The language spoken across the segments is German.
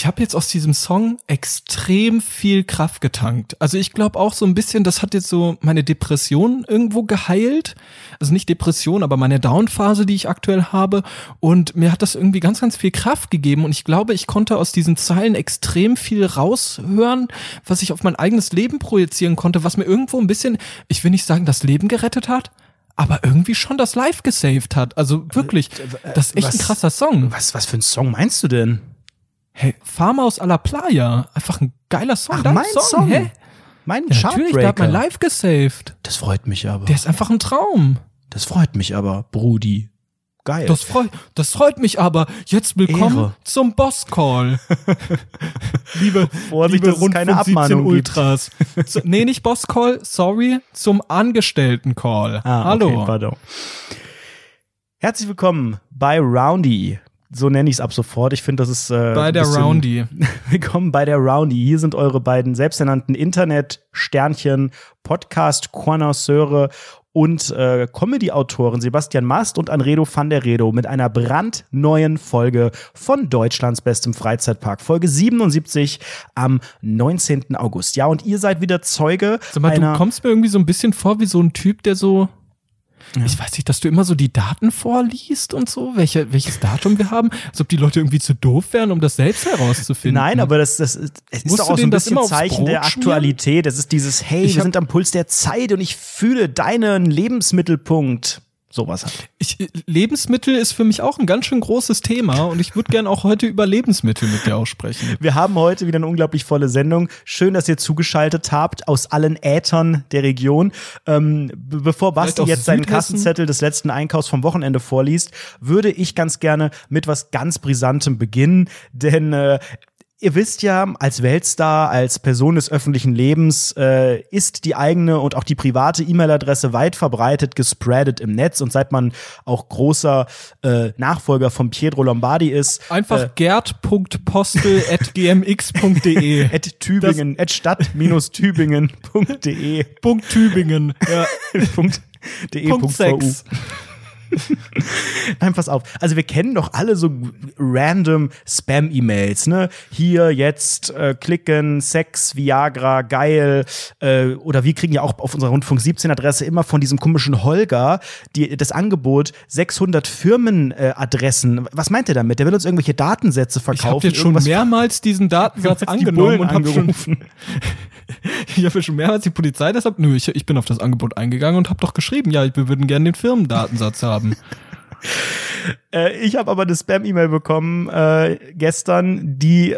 ich habe jetzt aus diesem Song extrem viel Kraft getankt. Also ich glaube auch so ein bisschen, das hat jetzt so meine Depression irgendwo geheilt. Also nicht Depression, aber meine Downphase, die ich aktuell habe. Und mir hat das irgendwie ganz, ganz viel Kraft gegeben. Und ich glaube, ich konnte aus diesen Zeilen extrem viel raushören, was ich auf mein eigenes Leben projizieren konnte, was mir irgendwo ein bisschen, ich will nicht sagen, das Leben gerettet hat, aber irgendwie schon das Live gesaved hat. Also wirklich, das ist echt was, ein krasser Song. Was, was für ein Song meinst du denn? Hey, Farmhaus a la Playa. Einfach ein geiler Song. Ach, Dein mein Song. Hä? Mein Ja, natürlich, der hat mein. Live gesaved. Das freut mich aber. Der ist einfach ein Traum. Das freut mich aber, Brudi. Geil. Das freut, das freut mich aber. Jetzt willkommen Ehre. zum Boss Call. liebe, Vorsicht, liebe es keine Rundfunk 17 Abmahnung. Ultras. Zu, nee, nicht Boss Call, sorry, zum Angestellten Call. Ah, Hallo. Okay, pardon. Herzlich willkommen bei Roundy. So nenne ich es ab sofort. Ich finde, das ist äh, Bei der bisschen- Roundy. Willkommen bei der Roundy. Hier sind eure beiden selbsternannten Internet-Sternchen, Podcast-Connoisseure und äh, Comedy-Autoren Sebastian Mast und Anredo van der Redo mit einer brandneuen Folge von Deutschlands bestem Freizeitpark. Folge 77 am 19. August. Ja, und ihr seid wieder Zeuge Sag mal, du kommst mir irgendwie so ein bisschen vor wie so ein Typ, der so, ich weiß nicht, dass du immer so die Daten vorliest und so, welche, welches Datum wir haben, als ob die Leute irgendwie zu doof wären, um das selbst herauszufinden. Nein, aber das, das ist, es ist doch auch so ein das bisschen Zeichen der? Aktualität. Es ist dieses, hey, Ich wir sind am Puls der Zeit und ich fühle deinen Lebensmittelpunkt. Sowas halt. Ich, Lebensmittel ist für mich auch ein ganz schön großes Thema und ich würde gerne auch heute über Lebensmittel mit dir auch sprechen. Wir haben heute wieder eine unglaublich volle Sendung. Schön, dass ihr zugeschaltet habt aus allen Ätern der Region. Ähm, be- bevor Basti jetzt seinen Südhessen? Kassenzettel des letzten Einkaufs vom Wochenende vorliest, würde ich ganz gerne mit was ganz Brisantem beginnen, denn äh, Ihr wisst ja, als Weltstar, als Person des öffentlichen Lebens äh, ist die eigene und auch die private E-Mail-Adresse weit verbreitet gespreadet im Netz. Und seit man auch großer äh, Nachfolger von Pietro Lombardi ist, Einfach äh, gerd.postel.gmx.de. at Tübingen, at stadt-tübingen.de. Punkt Tübingen. Ja. Punkt. de Punkt Punkt VU. 6. Nein, pass auf. Also wir kennen doch alle so random Spam-E-Mails, ne? Hier jetzt äh, klicken, Sex, Viagra, geil. Äh, oder wir kriegen ja auch auf unserer Rundfunk 17 Adresse immer von diesem komischen Holger die, das Angebot 600 Firmenadressen. Äh. Was meint er damit? Der will uns irgendwelche Datensätze Ich habe verkaufen. jetzt schon mehrmals diesen Datensatz Die angenommen Bullen und habe schon, ich habe schon mehrmals die Polizei deshalb, nö, ich, ich bin auf das Angebot eingegangen und habe doch geschrieben, ja, wir würden gerne den Firmendatensatz haben. Äh, ich habe aber eine Spam-E-Mail bekommen äh, gestern, die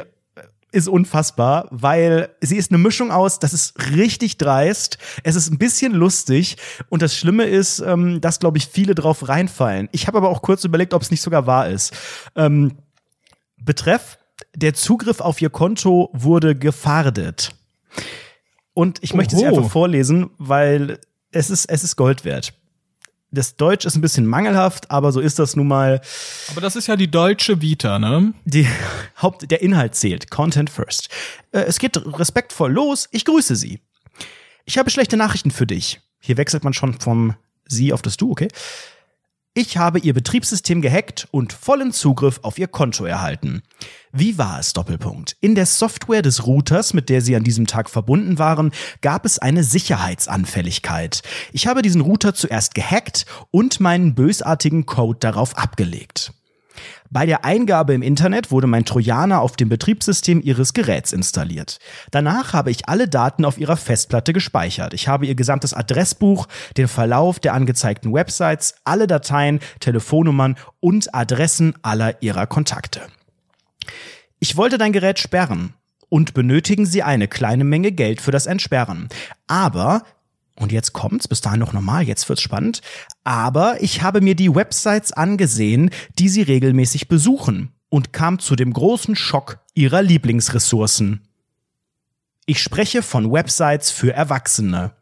ist unfassbar, weil sie ist eine Mischung aus, das ist richtig dreist, es ist ein bisschen lustig und das Schlimme ist, ähm, dass, glaube ich, viele drauf reinfallen. Ich habe aber auch kurz überlegt, ob es nicht sogar wahr ist. Ähm, betreff, der Zugriff auf ihr Konto wurde gefahrdet. Und ich möchte sie Oho. einfach vorlesen, weil es ist, es ist Gold wert. Das Deutsch ist ein bisschen mangelhaft, aber so ist das nun mal. Aber das ist ja die deutsche Vita, ne? Die Haupt, der Inhalt zählt. Content first. Äh, es geht respektvoll los. Ich grüße Sie. Ich habe schlechte Nachrichten für dich. Hier wechselt man schon vom Sie auf das Du, okay? Ich habe Ihr Betriebssystem gehackt und vollen Zugriff auf Ihr Konto erhalten. Wie war es, Doppelpunkt? In der Software des Routers, mit der Sie an diesem Tag verbunden waren, gab es eine Sicherheitsanfälligkeit. Ich habe diesen Router zuerst gehackt und meinen bösartigen Code darauf abgelegt. Bei der Eingabe im Internet wurde mein Trojaner auf dem Betriebssystem Ihres Geräts installiert. Danach habe ich alle Daten auf Ihrer Festplatte gespeichert. Ich habe Ihr gesamtes Adressbuch, den Verlauf der angezeigten Websites, alle Dateien, Telefonnummern und Adressen aller Ihrer Kontakte. Ich wollte dein Gerät sperren und benötigen Sie eine kleine Menge Geld für das Entsperren. Aber und jetzt kommt's, bis dahin noch normal, jetzt wird's spannend. Aber ich habe mir die Websites angesehen, die sie regelmäßig besuchen und kam zu dem großen Schock ihrer Lieblingsressourcen. Ich spreche von Websites für Erwachsene.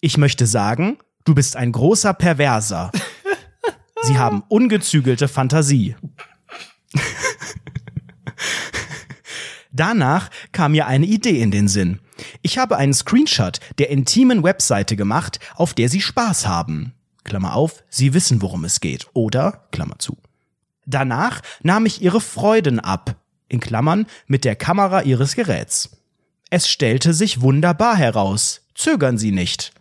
Ich möchte sagen, du bist ein großer Perverser. Sie haben ungezügelte Fantasie. Danach kam mir eine Idee in den Sinn. Ich habe einen Screenshot der intimen Webseite gemacht, auf der Sie Spaß haben. Klammer auf, Sie wissen, worum es geht. Oder, Klammer zu. Danach nahm ich Ihre Freuden ab. in Klammern, mit der Kamera Ihres Geräts. Es stellte sich wunderbar heraus. Zögern Sie nicht.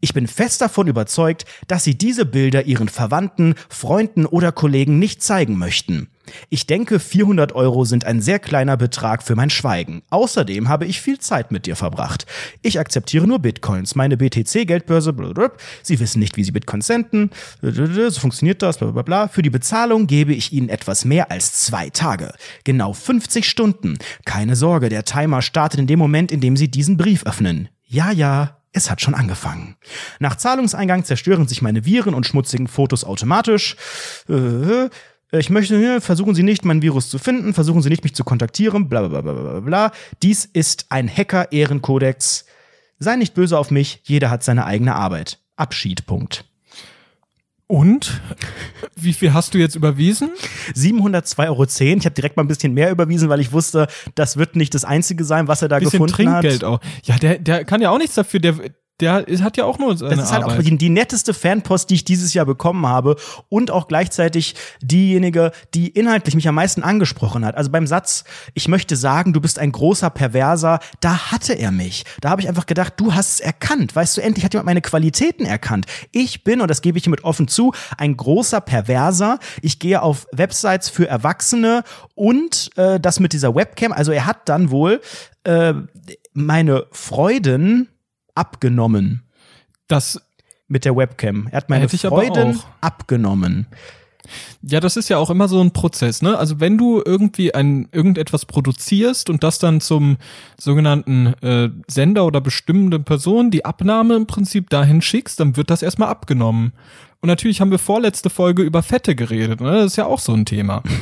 Ich bin fest davon überzeugt, dass Sie diese Bilder Ihren Verwandten, Freunden oder Kollegen nicht zeigen möchten. Ich denke, 400 Euro sind ein sehr kleiner Betrag für mein Schweigen. Außerdem habe ich viel Zeit mit dir verbracht. Ich akzeptiere nur Bitcoins, meine BTC-Geldbörse, Sie wissen nicht, wie Sie Bitcoins senden, so funktioniert das, bla bla bla. Für die Bezahlung gebe ich Ihnen etwas mehr als zwei Tage. Genau 50 Stunden. Keine Sorge, der Timer startet in dem Moment, in dem Sie diesen Brief öffnen. Ja, ja, es hat schon angefangen. Nach Zahlungseingang zerstören sich meine Viren und schmutzigen Fotos automatisch. Äh, ich möchte, versuchen Sie nicht, mein Virus zu finden, versuchen Sie nicht, mich zu kontaktieren, bla bla bla bla bla. Dies ist ein Hacker-Ehrenkodex. Sei nicht böse auf mich, jeder hat seine eigene Arbeit. Abschied, Punkt. Und? Wie viel hast du jetzt überwiesen? 702,10 Euro. Ich habe direkt mal ein bisschen mehr überwiesen, weil ich wusste, das wird nicht das Einzige sein, was er da bisschen gefunden Trinkgeld hat. auch. Ja, der, der kann ja auch nichts dafür. Der, der hat ja auch nur seine Das ist halt Arbeit. auch die, die, netteste Fanpost, die ich dieses Jahr bekommen habe und auch gleichzeitig diejenige, die inhaltlich mich am meisten angesprochen hat. Also beim Satz, ich möchte sagen, du bist ein großer Perverser, da hatte er mich. Da habe ich einfach gedacht, du hast es erkannt. Weißt du, endlich hat jemand meine Qualitäten erkannt. Ich bin, und das gebe ich hiermit offen zu, ein großer Perverser. Ich gehe auf Websites für Erwachsene und äh, das mit dieser Webcam. Also er hat dann wohl äh, meine Freuden abgenommen. Das mit der Webcam. Er hat meine Freuden abgenommen. Ja, das ist ja auch immer so ein Prozess, ne? Also wenn du irgendwie ein irgendetwas produzierst und das dann zum sogenannten äh, Sender oder bestimmende Person die Abnahme im Prinzip dahin schickst, dann wird das erstmal abgenommen. Und natürlich haben wir vorletzte Folge über Fette geredet, ne? Das ist ja auch so ein Thema.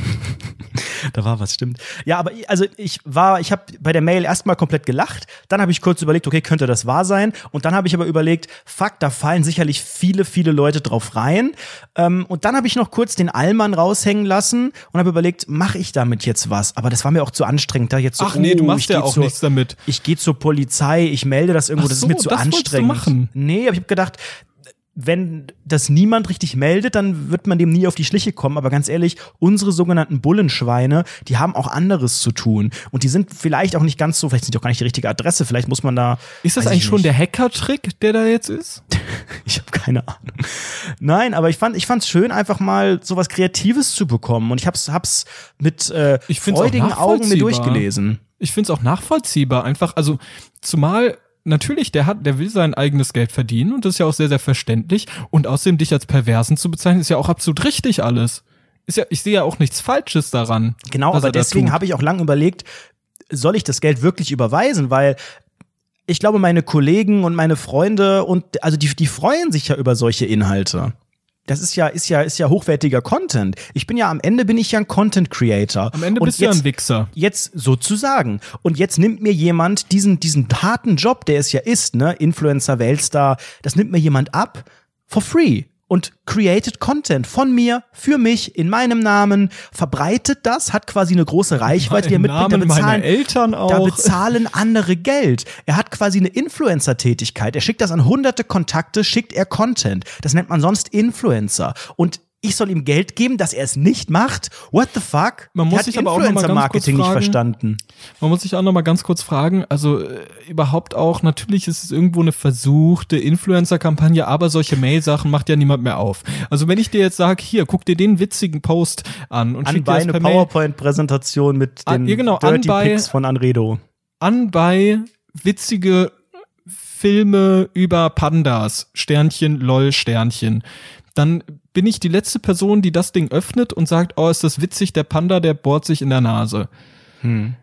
da war was, stimmt. Ja, aber also ich war, ich habe bei der Mail erstmal komplett gelacht, dann habe ich kurz überlegt, okay, könnte das wahr sein? Und dann habe ich aber überlegt, fuck, da fallen sicherlich viele, viele Leute drauf rein. Ähm, und dann habe ich noch kurz den Allmann raushängen lassen und habe überlegt, mache ich damit jetzt was? Aber das war mir auch zu anstrengend, da jetzt so, Ach nee, du oh, machst ja auch zur, nichts damit. Ich gehe zur Polizei, ich melde das irgendwo, so, das ist mir zu das anstrengend. Du machen. Nee, aber ich habe gedacht, wenn das niemand richtig meldet, dann wird man dem nie auf die Schliche kommen. Aber ganz ehrlich, unsere sogenannten Bullenschweine, die haben auch anderes zu tun. Und die sind vielleicht auch nicht ganz so, vielleicht sind die auch gar nicht die richtige Adresse. Vielleicht muss man da. Ist das eigentlich schon der Hacker-Trick, der da jetzt ist? ich habe keine Ahnung. Nein, aber ich fand, ich fand's schön, einfach mal sowas Kreatives zu bekommen. Und ich hab's, hab's mit äh, ich freudigen Augen mir durchgelesen. Ich find's auch nachvollziehbar. Einfach, also zumal natürlich, der hat, der will sein eigenes Geld verdienen und das ist ja auch sehr, sehr verständlich. Und außerdem dich als Perversen zu bezeichnen, ist ja auch absolut richtig alles. Ist ja, ich sehe ja auch nichts Falsches daran. Genau, aber deswegen habe ich auch lange überlegt, soll ich das Geld wirklich überweisen? Weil ich glaube, meine Kollegen und meine Freunde und also die, die freuen sich ja über solche Inhalte. Das ist ja, ist ja, ist ja hochwertiger Content. Ich bin ja am Ende bin ich ja ein Content Creator. Am Ende bist du ja ein Wichser. Jetzt sozusagen. Und jetzt nimmt mir jemand diesen, diesen harten Job, der es ja ist, ne, Influencer, Weltstar, das nimmt mir jemand ab for free und created Content von mir, für mich, in meinem Namen, verbreitet das, hat quasi eine große Reichweite, die er mitbringt. Da bezahlen, Eltern auch. da bezahlen andere Geld. Er hat quasi eine Influencer-Tätigkeit. Er schickt das an hunderte Kontakte, schickt er Content. Das nennt man sonst Influencer. Und ich soll ihm Geld geben, dass er es nicht macht. What the fuck? Man muss sich aber auch noch mal ganz Marketing kurz fragen, nicht verstanden. Man muss sich auch noch mal ganz kurz fragen, also äh, überhaupt auch natürlich ist es irgendwo eine versuchte Influencer Kampagne, aber solche Mail Sachen macht ja niemand mehr auf. Also wenn ich dir jetzt sage, hier, guck dir den witzigen Post an und schick dir das per eine PowerPoint Präsentation mit den an, ja, genau, Dirty Pics von Anredo. An bei witzige Filme über Pandas, Sternchen, lol, Sternchen dann bin ich die letzte Person, die das Ding öffnet und sagt, oh, ist das witzig, der Panda, der bohrt sich in der Nase. Hm.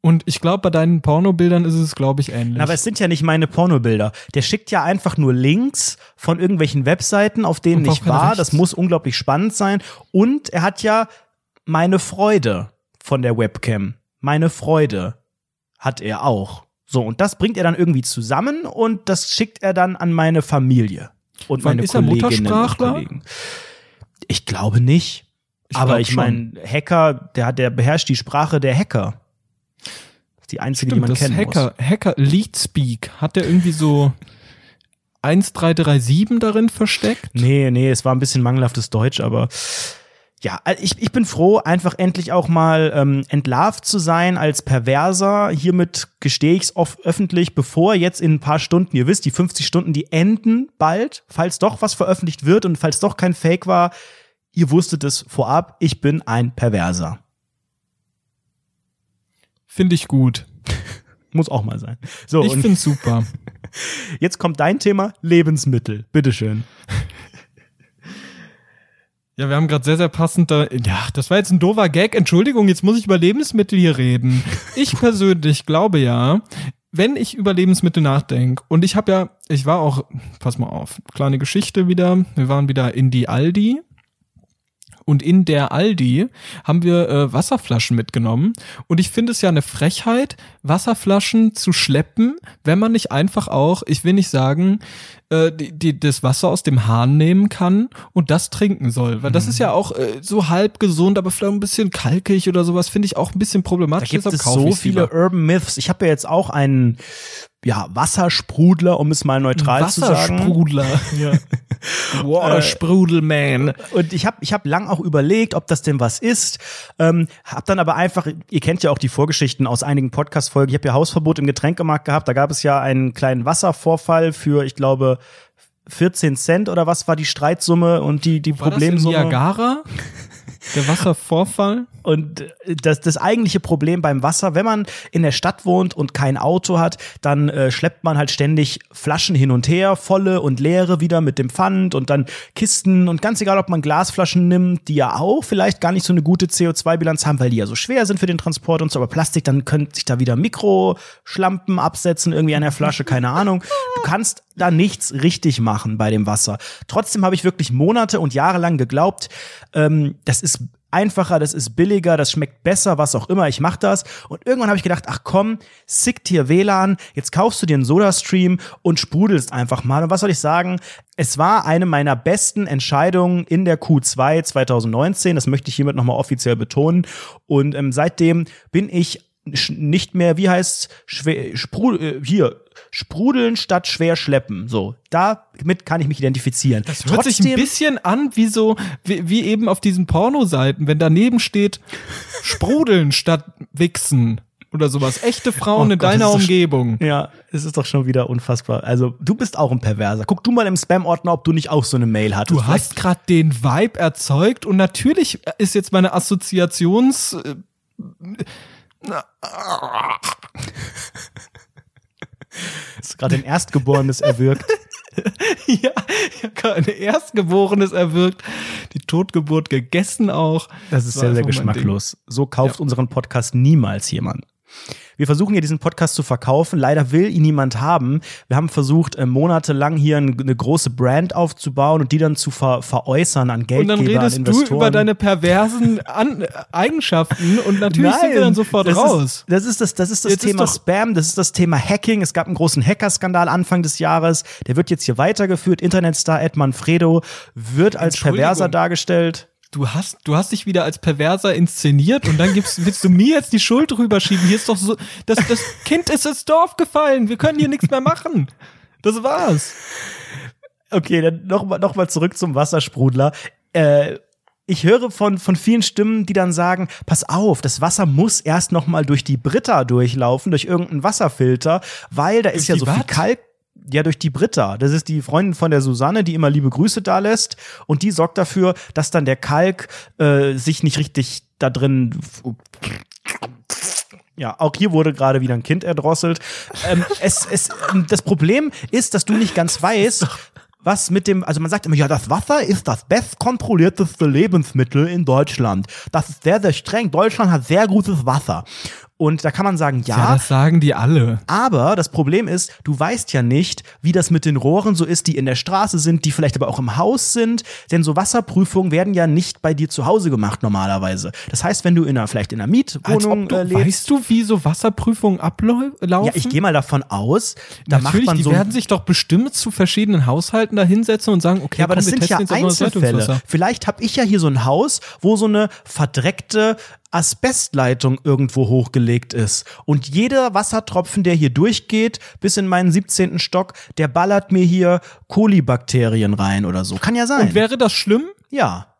Und ich glaube, bei deinen Pornobildern ist es, glaube ich, ähnlich. Aber es sind ja nicht meine Pornobilder. Der schickt ja einfach nur Links von irgendwelchen Webseiten, auf denen ich war. Das muss unglaublich spannend sein. Und er hat ja meine Freude von der Webcam. Meine Freude hat er auch. So, und das bringt er dann irgendwie zusammen und das schickt er dann an meine Familie und meine ist und Kollegen. Ich glaube nicht. Ich aber ich meine, Hacker, der, der beherrscht die Sprache der Hacker. Das ist die einzige, Stimmt, die man kennen Hacker, muss. Hacker Leadspeak, hat der irgendwie so 1337 darin versteckt? Nee, nee, es war ein bisschen mangelhaftes Deutsch, aber ja, also ich, ich bin froh, einfach endlich auch mal ähm, entlarvt zu sein als Perverser. Hiermit gestehe ich es öffentlich, bevor jetzt in ein paar Stunden, ihr wisst, die 50 Stunden, die enden bald, falls doch was veröffentlicht wird und falls doch kein Fake war, ihr wusstet es vorab, ich bin ein Perverser. Finde ich gut. Muss auch mal sein. So, ich finde super. Jetzt kommt dein Thema Lebensmittel. Bitteschön. Ja, wir haben gerade sehr, sehr passend da. Ja, das war jetzt ein doofer Gag. Entschuldigung, jetzt muss ich über Lebensmittel hier reden. Ich persönlich glaube ja, wenn ich über Lebensmittel nachdenke, und ich habe ja, ich war auch, pass mal auf, kleine Geschichte wieder. Wir waren wieder in die Aldi und in der Aldi haben wir äh, Wasserflaschen mitgenommen. Und ich finde es ja eine Frechheit, Wasserflaschen zu schleppen, wenn man nicht einfach auch, ich will nicht sagen, äh, die, die, das Wasser aus dem Hahn nehmen kann und das trinken soll. Weil das mhm. ist ja auch äh, so halb gesund, aber vielleicht ein bisschen kalkig oder sowas, finde ich auch ein bisschen problematisch. Da gibt es so viele lieber. Urban Myths. Ich habe ja jetzt auch einen ja, Wassersprudler, um es mal neutral zu sagen. Wassersprudler, ja. Watersprudelman. Und ich habe ich hab lang auch überlegt, ob das denn was ist. Ähm, hab dann aber einfach, ihr kennt ja auch die Vorgeschichten aus einigen Podcast-Folgen. Ich habe ja Hausverbot im Getränkemarkt gehabt. Da gab es ja einen kleinen Wasservorfall für, ich glaube, 14 Cent oder was war die Streitsumme und die, die war Problemsumme? Das in Niagara? Der Wasservorfall? Und das, das eigentliche Problem beim Wasser, wenn man in der Stadt wohnt und kein Auto hat, dann äh, schleppt man halt ständig Flaschen hin und her, volle und leere wieder mit dem Pfand und dann Kisten und ganz egal, ob man Glasflaschen nimmt, die ja auch vielleicht gar nicht so eine gute CO2-Bilanz haben, weil die ja so schwer sind für den Transport und so, aber Plastik, dann könnte sich da wieder Mikroschlampen absetzen irgendwie an der Flasche, keine Ahnung. Du kannst da nichts richtig machen bei dem Wasser. Trotzdem habe ich wirklich Monate und Jahre lang geglaubt, ähm, das ist einfacher, das ist billiger, das schmeckt besser, was auch immer, ich mach das. Und irgendwann habe ich gedacht, ach komm, sickt hier WLAN, jetzt kaufst du dir einen Soda-Stream und sprudelst einfach mal. Und was soll ich sagen? Es war eine meiner besten Entscheidungen in der Q2 2019. Das möchte ich hiermit nochmal offiziell betonen. Und ähm, seitdem bin ich nicht mehr, wie heißt sprudel, äh, hier, sprudeln statt schwer schleppen. So, damit kann ich mich identifizieren. Das hört Trotzdem, sich ein bisschen an wie so, wie, wie eben auf diesen Pornoseiten, wenn daneben steht, sprudeln statt wichsen oder sowas. Echte Frauen oh in Gott, deiner Umgebung. ja, es ist doch schon wieder unfassbar. Also, du bist auch ein Perverser. Guck du mal im Spam-Ordner, ob du nicht auch so eine Mail hattest. Du hast gerade den Vibe erzeugt und natürlich ist jetzt meine Assoziations. Ist gerade ein Erstgeborenes erwürgt. ja, ein Erstgeborenes erwürgt. Die Totgeburt gegessen auch. Das ist sehr, sehr geschmacklos. So kauft ja. unseren Podcast niemals jemand. Wir versuchen ja diesen Podcast zu verkaufen. Leider will ihn niemand haben. Wir haben versucht, äh, monatelang hier eine große Brand aufzubauen und die dann zu ver veräußern an Geldgeber, Und dann redest du über deine perversen an Eigenschaften und natürlich Nein, sind wir dann sofort das raus. Ist, das ist das, das, ist das jetzt Thema ist Spam, das ist das Thema Hacking. Es gab einen großen Hackerskandal Anfang des Jahres. Der wird jetzt hier weitergeführt. Internetstar Ed Manfredo wird als Perverser dargestellt du hast, du hast dich wieder als Perverser inszeniert und dann gibst, willst du mir jetzt die Schuld drüber schieben. Hier ist doch so, das, das Kind ist ins Dorf gefallen. Wir können hier nichts mehr machen. Das war's. Okay, dann nochmal noch mal zurück zum Wassersprudler. Äh, ich höre von, von vielen Stimmen, die dann sagen, pass auf, das Wasser muss erst noch mal durch die Britta durchlaufen, durch irgendeinen Wasserfilter, weil da ist ja so viel Kalk ja, durch die Britta. Das ist die Freundin von der Susanne, die immer liebe Grüße da lässt. Und die sorgt dafür, dass dann der Kalk äh, sich nicht richtig da drin. Ja, auch hier wurde gerade wieder ein Kind erdrosselt. Ähm, es, es, ähm, das Problem ist, dass du nicht ganz weißt, was mit dem, also man sagt immer, ja, das Wasser ist das bestkontrollierteste Lebensmittel in Deutschland. Das ist sehr, sehr streng. Deutschland hat sehr gutes Wasser. Und da kann man sagen, ja, ja. Das sagen die alle. Aber das Problem ist, du weißt ja nicht, wie das mit den Rohren so ist, die in der Straße sind, die vielleicht aber auch im Haus sind. Denn so Wasserprüfungen werden ja nicht bei dir zu Hause gemacht normalerweise. Das heißt, wenn du in einer, vielleicht in einer Mietwohnung du, äh, lebst. Weißt du, wie so Wasserprüfungen ablaufen? Ja, ich gehe mal davon aus, da Natürlich, macht man die so. Die werden sich doch bestimmt zu verschiedenen Haushalten da hinsetzen und sagen, okay, ja, aber komm, das sind ja Einzelfälle. Vielleicht habe ich ja hier so ein Haus, wo so eine verdreckte Asbestleitung irgendwo hochgelegt ist. Und jeder Wassertropfen, der hier durchgeht, bis in meinen 17. Stock, der ballert mir hier Kolibakterien rein oder so. Kann ja sein. Und wäre das schlimm? Ja.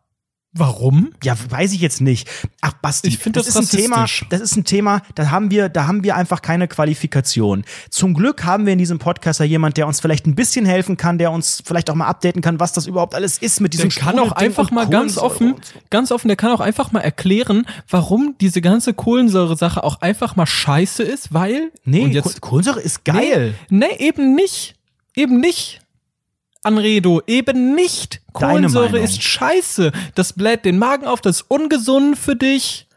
Warum? Ja, weiß ich jetzt nicht. Ach, Basti, Ich find das ist ein Thema, das ist ein Thema, da haben wir, da haben wir einfach keine Qualifikation. Zum Glück haben wir in diesem Podcast ja jemand, der uns vielleicht ein bisschen helfen kann, der uns vielleicht auch mal updaten kann, was das überhaupt alles ist mit diesem Der kann auch einfach mal ganz offen, ganz offen, der kann auch einfach mal erklären, warum diese ganze Kohlensäure-Sache auch einfach mal scheiße ist, weil. Nee, jetzt, Koh- Kohlensäure ist geil. Nee, nee, eben nicht. Eben nicht. Anredo, eben nicht. Deine Kohlensäure Meinung. ist scheiße. Das bläht den Magen auf, das ist ungesund für dich.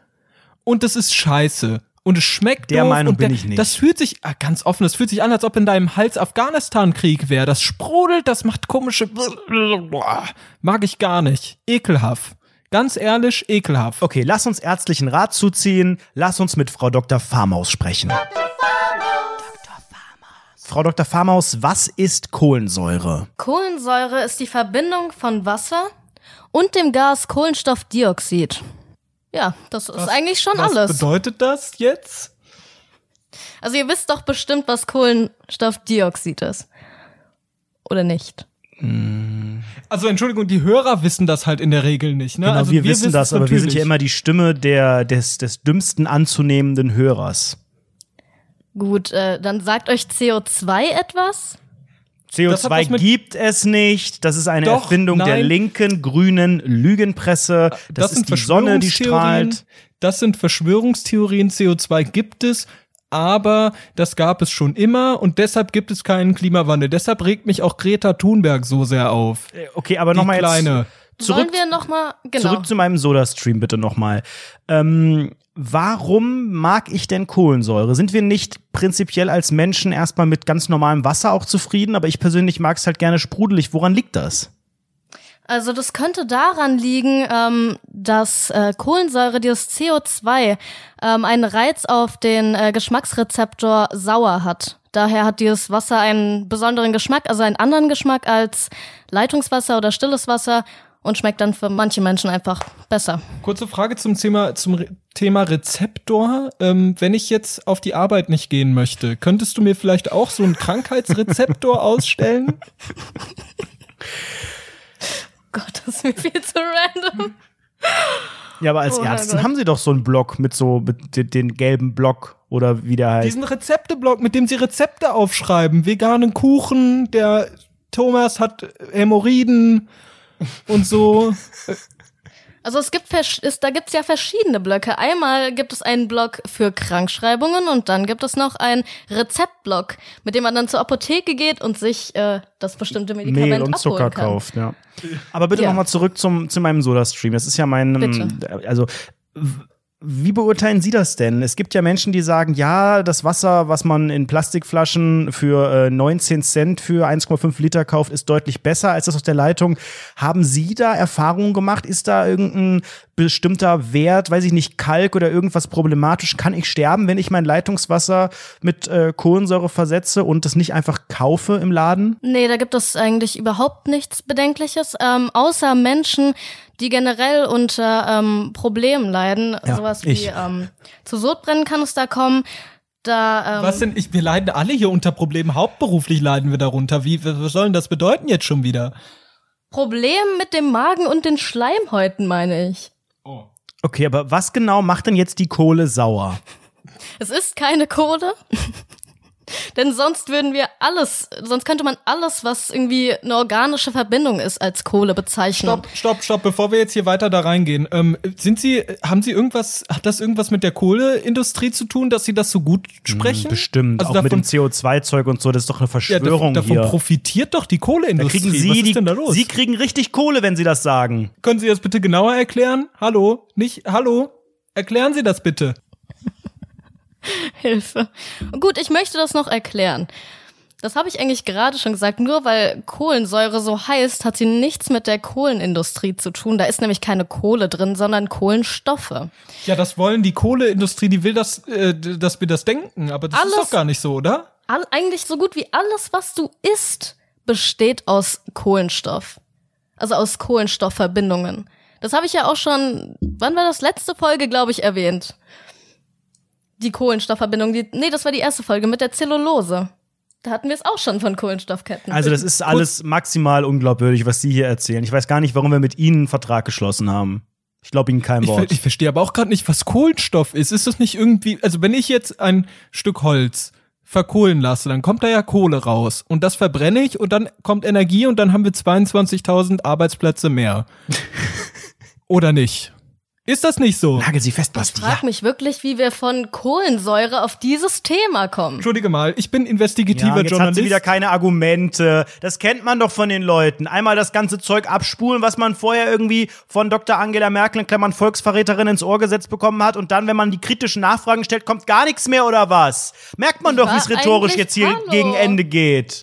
Und das ist scheiße. Und es schmeckt Der doof Meinung und der, bin ich nicht. Das fühlt sich, ah, ganz offen, das fühlt sich an, als ob in deinem Hals Afghanistan-Krieg wäre. Das sprudelt, das macht komische, mag ich gar nicht. Ekelhaft. Ganz ehrlich, ekelhaft. Okay, lass uns ärztlichen Rat zuziehen. Lass uns mit Frau Dr. Farmaus sprechen. Frau Dr. Farmaus, was ist Kohlensäure? Kohlensäure ist die Verbindung von Wasser und dem Gas Kohlenstoffdioxid. Ja, das ist eigentlich schon Was alles. bedeutet das jetzt? Also ihr wisst doch bestimmt, was Kohlenstoffdioxid ist. Oder nicht? Also Entschuldigung, die Hörer wissen das halt in der Regel nicht. Ne? Genau, also wir, wissen das, aber wir sind ja immer die Stimme der, des, des dümmsten anzunehmenden Hörers. Gut, äh, dann sagt euch CO2 etwas? Das hat was CO2 mit- gibt es nicht. Das ist eine Doch, Erfindung der nein. linken, grünen Lügenpresse. Das, ist die Sonne, die Verschwörungstheorien. strahlt. Das sind Verschwörungstheorien. CO2 gibt es, aber das gab es schon immer und deshalb gibt es keinen Klimawandel. Deshalb regt mich auch Greta Thunberg so sehr auf. Okay, aber nochmal jetzt kleine. zurück, Wollen wir noch mal genau. zurück zu meinem Soda-Stream bitte nochmal. Ähm, warum mag ich denn Kohlensäure? Sind wir nicht prinzipiell als Menschen erstmal mit ganz normalem Wasser auch zufrieden? Aber ich persönlich mag es halt gerne sprudelig. Woran liegt das? Also das könnte daran liegen, ähm, dass äh, Kohlensäure, dieses CO2, ähm, einen Reiz auf den äh, Geschmacksrezeptor sauer hat. Daher hat dieses Wasser einen besonderen Geschmack, also einen anderen Geschmack als Leitungswasser oder stilles Wasser und schmeckt dann für manche Menschen einfach besser. Kurze Frage zum Thema, zum Re Thema Rezeptor. Ähm, wenn ich jetzt auf die Arbeit nicht gehen möchte, könntest du mir vielleicht auch so einen Krankheitsrezeptor ausstellen? Gott, das ist mir viel zu random. Ja, aber als Oh Gott. haben sie doch so einen Block mit so mit den, den gelben Block oder wie der heißt. Diesen Rezepteblock, mit dem sie Rezepte aufschreiben. Veganen Kuchen, der Thomas hat Hämorrhoiden und so. Also es gibt ist, da gibt's ja verschiedene Blöcke. Einmal gibt es einen Block für Krankschreibungen und dann gibt es noch einen Rezeptblock, mit dem man dann zur Apotheke geht und sich äh, das bestimmte Medikament Mehl und abholen Zucker kann. kauft, ja. Aber bitte Ja. noch mal zurück zum, zu meinem Soda-Stream. Das ist ja mein, Bitte. also wie beurteilen Sie das denn? Es gibt ja Menschen, die sagen, ja, das Wasser, was man in Plastikflaschen für äh, 19 Cent für 1,5 Liter kauft, ist deutlich besser als das aus der Leitung. Haben Sie da Erfahrungen gemacht? Ist da irgendein bestimmter Wert, weiß ich nicht, Kalk oder irgendwas problematisch? Kann ich sterben, wenn ich mein Leitungswasser mit äh, Kohlensäure versetze und das nicht einfach kaufe im Laden? Nee, da gibt es eigentlich überhaupt nichts Bedenkliches, ähm, außer Menschen, die generell unter ähm, Problemen leiden. Ja, Sowas ich. wie ähm, zu Sodbrennen kann es da kommen. Da, ähm, Was denn? Ich, wir leiden alle hier unter Problemen. Hauptberuflich leiden wir darunter. Wie, was soll denn das bedeuten jetzt schon wieder? Problem mit dem Magen und den Schleimhäuten, meine ich. Okay, aber was genau macht denn jetzt die Kohle sauer? Es ist keine Kohle. Denn sonst würden wir alles, sonst könnte man alles, was irgendwie eine organische Verbindung ist, als Kohle bezeichnen. Stopp, stopp, stopp, bevor wir jetzt hier weiter da reingehen. Ähm, sind Sie, haben Sie irgendwas, hat das irgendwas mit der Kohleindustrie zu tun, dass Sie das so gut sprechen? Bestimmt, Also auch mit davon, dem CO2-Zeug und so, das ist doch eine ja, Verschwörung davon, davon hier. profitiert doch die Da Kohleindustrie. kriegen Sie, Was ist die, denn da los? Sie kriegen richtig Kohle, wenn Sie das sagen. Können Sie das bitte genauer erklären? Hallo? Nicht, hallo? Erklären Sie das bitte. Hilfe. Gut, ich möchte das noch erklären. Das habe ich eigentlich gerade schon gesagt. Nur weil Kohlensäure so heißt, hat sie nichts mit der Kohlenindustrie zu tun. Da ist nämlich keine Kohle drin, sondern Kohlenstoffe. Ja, das wollen die Kohleindustrie, die will das, äh, dass wir das denken, aber das ist Alles- doch gar nicht so, oder? All, eigentlich so gut wie alles, was du isst, besteht aus Kohlenstoff. Also aus Kohlenstoffverbindungen. Das habe ich ja auch schon, wann war das letzte Folge, glaube ich, erwähnt. Die Kohlenstoffverbindung, die, nee, das war die erste Folge mit der Zellulose. Da hatten wir es auch schon von Kohlenstoffketten. Also das ist alles maximal unglaubwürdig, was Sie hier erzählen. Ich weiß gar nicht, warum wir mit Ihnen einen Vertrag geschlossen haben. Ich glaube Ihnen kein Ich, Wort. ich verstehe aber auch gerade nicht, was Kohlenstoff ist. Ist das nicht irgendwie, also wenn ich jetzt ein Stück Holz verkohlen lasse, dann kommt da ja Kohle raus und das verbrenne ich und dann kommt Energie und dann haben wir 22.000 Arbeitsplätze mehr. Oder nicht? Ist das nicht so? Nagel Sie fest, Basti. Frag mich wirklich, wie wir von Kohlensäure auf dieses Thema kommen. Entschuldige mal, ich bin investigativer Ja, jetzt hat Journalist. sie wieder keine Argumente. Das kennt man doch von den Leuten. Einmal das ganze Zeug abspulen, was man vorher irgendwie von Dr. Angela Merkel in Klammern Volksverräterin ins Ohr gesetzt bekommen hat. Und dann, wenn man die kritischen Nachfragen stellt, kommt gar nichts mehr oder was? Merkt man Ich doch, wie es rhetorisch jetzt hier Hallo. gegen Ende geht.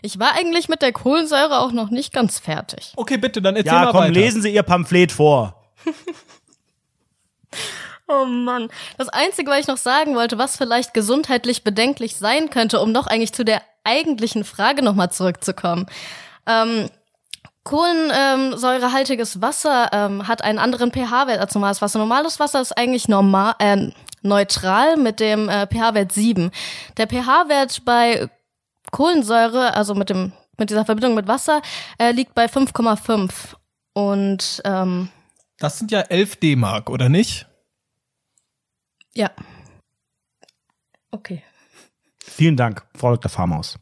Ich war eigentlich mit der Kohlensäure auch noch nicht ganz fertig. okay, bitte, dann erzähl Ja, mal komm, weiter. lesen Sie Ihr Pamphlet vor. Oh Mann. Das Einzige, was ich noch sagen wollte, was vielleicht gesundheitlich bedenklich sein könnte, um noch eigentlich zu der eigentlichen Frage nochmal zurückzukommen. Ähm, Kohlensäurehaltiges Wasser ähm, hat einen anderen pH-Wert als normales Wasser. Normales Wasser ist eigentlich normal, äh, neutral mit dem äh, pH-Wert 7. Der pH-Wert bei Kohlensäure, also mit dem mit dieser Verbindung mit Wasser, äh, liegt bei 5,5. Und ähm, Das sind ja 11 D-Mark, oder nicht? ja. Okay. Vielen Dank, Frau Dr. Farmaus.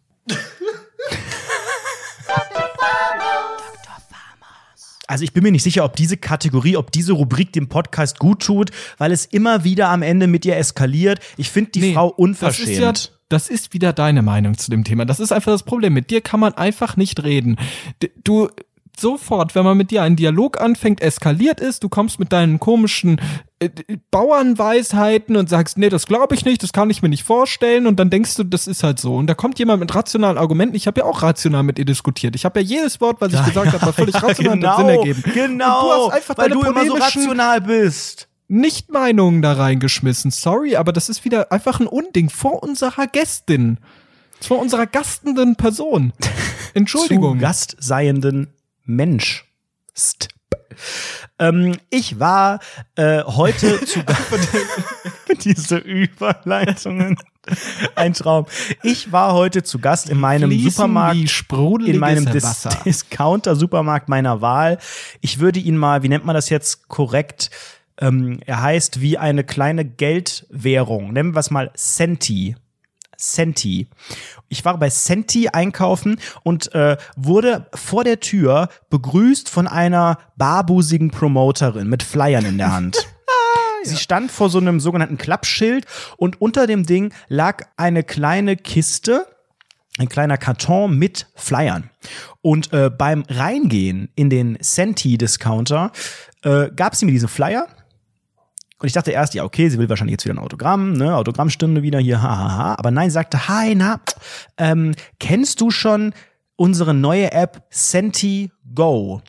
Also ich bin mir nicht sicher, ob diese Kategorie, ob diese Rubrik dem Podcast gut tut, weil es immer wieder am Ende mit ihr eskaliert. Ich finde die Nee, Frau Das ist, unverschämt. ja, das ist wieder deine Meinung zu dem Thema. Das ist einfach das Problem. Mit dir kann man einfach nicht reden. Du sofort, wenn man mit dir einen Dialog anfängt, eskaliert ist, du kommst mit deinen komischen äh, Bauernweisheiten und sagst, nee, das glaube ich nicht, das kann ich mir nicht vorstellen und dann denkst du, das ist halt so. Und da kommt jemand mit rationalen Argumenten. Ich habe ja auch rational mit ihr diskutiert. Ich habe ja jedes Wort, was ich gesagt habe, war völlig rational und hat Sinn ergeben. Genau, Und du hast einfach weil deine du immer so rational bist. nicht-Meinungen da reingeschmissen. Sorry, aber das ist wieder einfach ein Unding vor unserer Gästin. Vor unserer gastenden Person. Entschuldigung. Zu Gast seienden Mensch. St. Ähm, ich war äh, heute zu diese Überleitungen. Ein Traum. Ich war heute zu Gast in meinem Fließen Supermarkt in meinem Dis. Discounter-Supermarkt meiner Wahl. Ich würde ihn mal, wie nennt man das jetzt korrekt? Ähm, er heißt wie eine kleine Geldwährung. Nennen wir es mal Centi. Centi. Ich war bei Centi einkaufen und äh, wurde vor der Tür begrüßt von einer barbusigen Promoterin mit Flyern in der Hand. Sie stand vor so einem sogenannten Klappschild und unter dem Ding lag eine kleine Kiste, ein kleiner Karton mit Flyern. Und äh, beim Reingehen in den Senti-Discounter äh, gab sie mir diesen Flyer. Und ich dachte erst, ja, okay, sie will wahrscheinlich jetzt wieder ein Autogramm, ne, Autogrammstunde wieder hier, hahaha. Ha, ha. Aber nein, sagte, hi, na, ähm, kennst du schon unsere neue App Senti Go?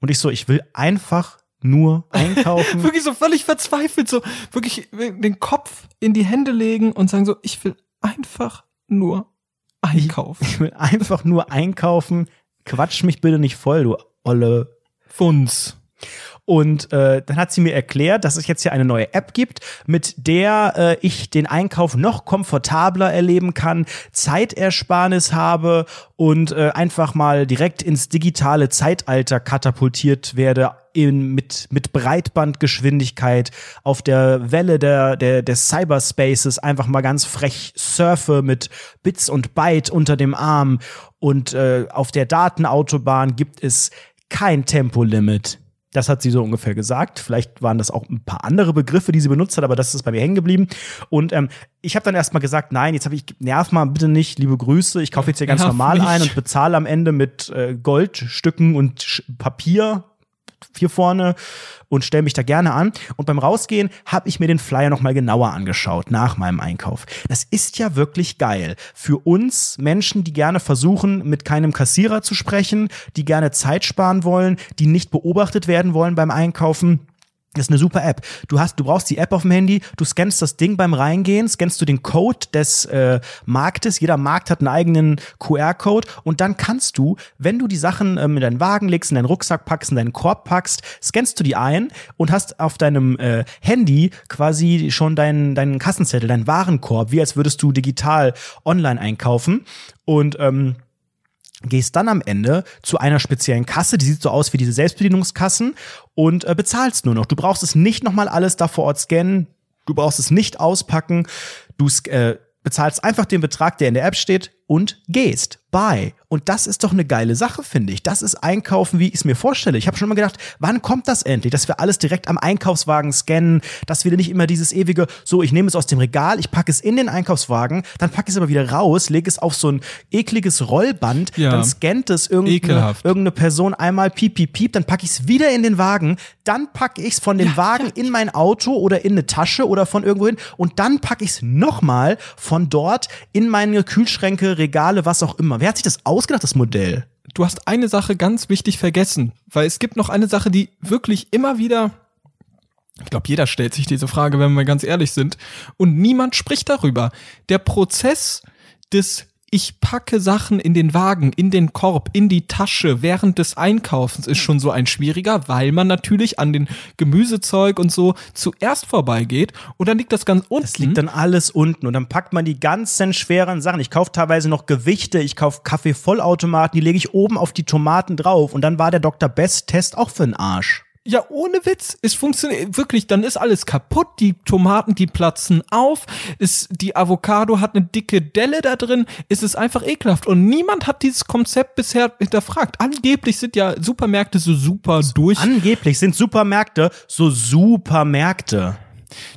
Und ich so, ich will einfach nur einkaufen. Wirklich so völlig verzweifelt, so wirklich den Kopf in die Hände legen und sagen so, ich will einfach nur einkaufen. Ich will einfach nur einkaufen. Quatsch mich bitte nicht voll, du olle. Funz. Und äh, dann hat sie mir erklärt, dass es jetzt hier eine neue App gibt, mit der äh, ich den Einkauf noch komfortabler erleben kann, Zeitersparnis habe und äh, einfach mal direkt ins digitale Zeitalter katapultiert werde in, mit, mit Breitbandgeschwindigkeit auf der Welle der, der, des Cyberspaces einfach mal ganz frech surfe mit Bits und Byte unter dem Arm und äh, auf der Datenautobahn gibt es kein Tempolimit. Das hat sie so ungefähr gesagt. Vielleicht waren das auch ein paar andere Begriffe, die sie benutzt hat, aber das ist bei mir hängen geblieben. Und ähm, ich habe dann erstmal gesagt, nein, jetzt habe ich, nerv mal bitte nicht, liebe Grüße. Ich kaufe jetzt hier ganz Nerv normal mich. ein und bezahle am Ende mit äh, Goldstücken und Sch Papier hier vorne und stelle mich da gerne an. Und beim Rausgehen habe ich mir den Flyer noch mal genauer angeschaut nach meinem Einkauf. Das ist ja wirklich geil für uns Menschen, die gerne versuchen, mit keinem Kassierer zu sprechen, die gerne Zeit sparen wollen, die nicht beobachtet werden wollen beim Einkaufen. Das ist eine super App. Du hast, du brauchst die App auf dem Handy, du scannst das Ding beim Reingehen, scannst du den Code des äh, Marktes. Jeder Markt hat einen eigenen QR-Code und dann kannst du, wenn du die Sachen ähm, in deinen Wagen legst, in deinen Rucksack packst, in deinen Korb packst, scannst du die ein und hast auf deinem äh, Handy quasi schon deinen deinen Kassenzettel, deinen Warenkorb, wie als würdest du digital online einkaufen und ähm, gehst dann am Ende zu einer speziellen Kasse, die sieht so aus wie diese Selbstbedienungskassen und äh, bezahlst nur noch. Du brauchst es nicht nochmal alles da vor Ort scannen, du brauchst es nicht auspacken, du äh, bezahlst einfach den Betrag, der in der App steht und gehst. Bye. Und das ist doch eine geile Sache, finde ich. Das ist Einkaufen, wie ich es mir vorstelle. Ich habe schon immer gedacht, wann kommt das endlich, dass wir alles direkt am Einkaufswagen scannen, dass wir nicht immer dieses ewige, so, ich nehme es aus dem Regal, ich packe es in den Einkaufswagen, dann packe ich es aber wieder raus, lege es auf so ein ekliges Rollband, Ja. dann scannt es irgendeine, irgendeine Person einmal piep, piep, piep, dann packe ich es wieder in den Wagen, dann packe ich es von dem Ja, Wagen ja. in mein Auto oder in eine Tasche oder von irgendwo hin und dann packe ich es nochmal von dort in meine Kühlschränke, Regale, was auch immer. Wer hat sich das ausgedacht, das Modell? du hast eine Sache ganz wichtig vergessen, weil es gibt noch eine Sache, die wirklich immer wieder, ich glaube, jeder stellt sich diese Frage, wenn wir ganz ehrlich sind, und niemand spricht darüber. Der Prozess des ich packe Sachen in den Wagen, in den Korb, in die Tasche während des Einkaufens ist schon so ein schwieriger, weil man natürlich an den Gemüsezeug und so zuerst vorbeigeht und dann liegt das ganz unten. Das liegt dann alles unten und dann packt man die ganzen schweren Sachen. Ich kaufe teilweise noch Gewichte, ich kaufe Kaffeevollautomaten, die lege ich oben auf die Tomaten drauf und dann war der Dr. Best Test auch für den Arsch. Ja, ohne Witz. Es funktioniert wirklich, dann ist alles kaputt, die Tomaten, die platzen auf, ist, die Avocado hat eine dicke Delle da drin, es ist einfach ekelhaft. Und niemand hat dieses Konzept bisher hinterfragt. Angeblich sind ja Supermärkte so super durch. Angeblich sind Supermärkte so Supermärkte.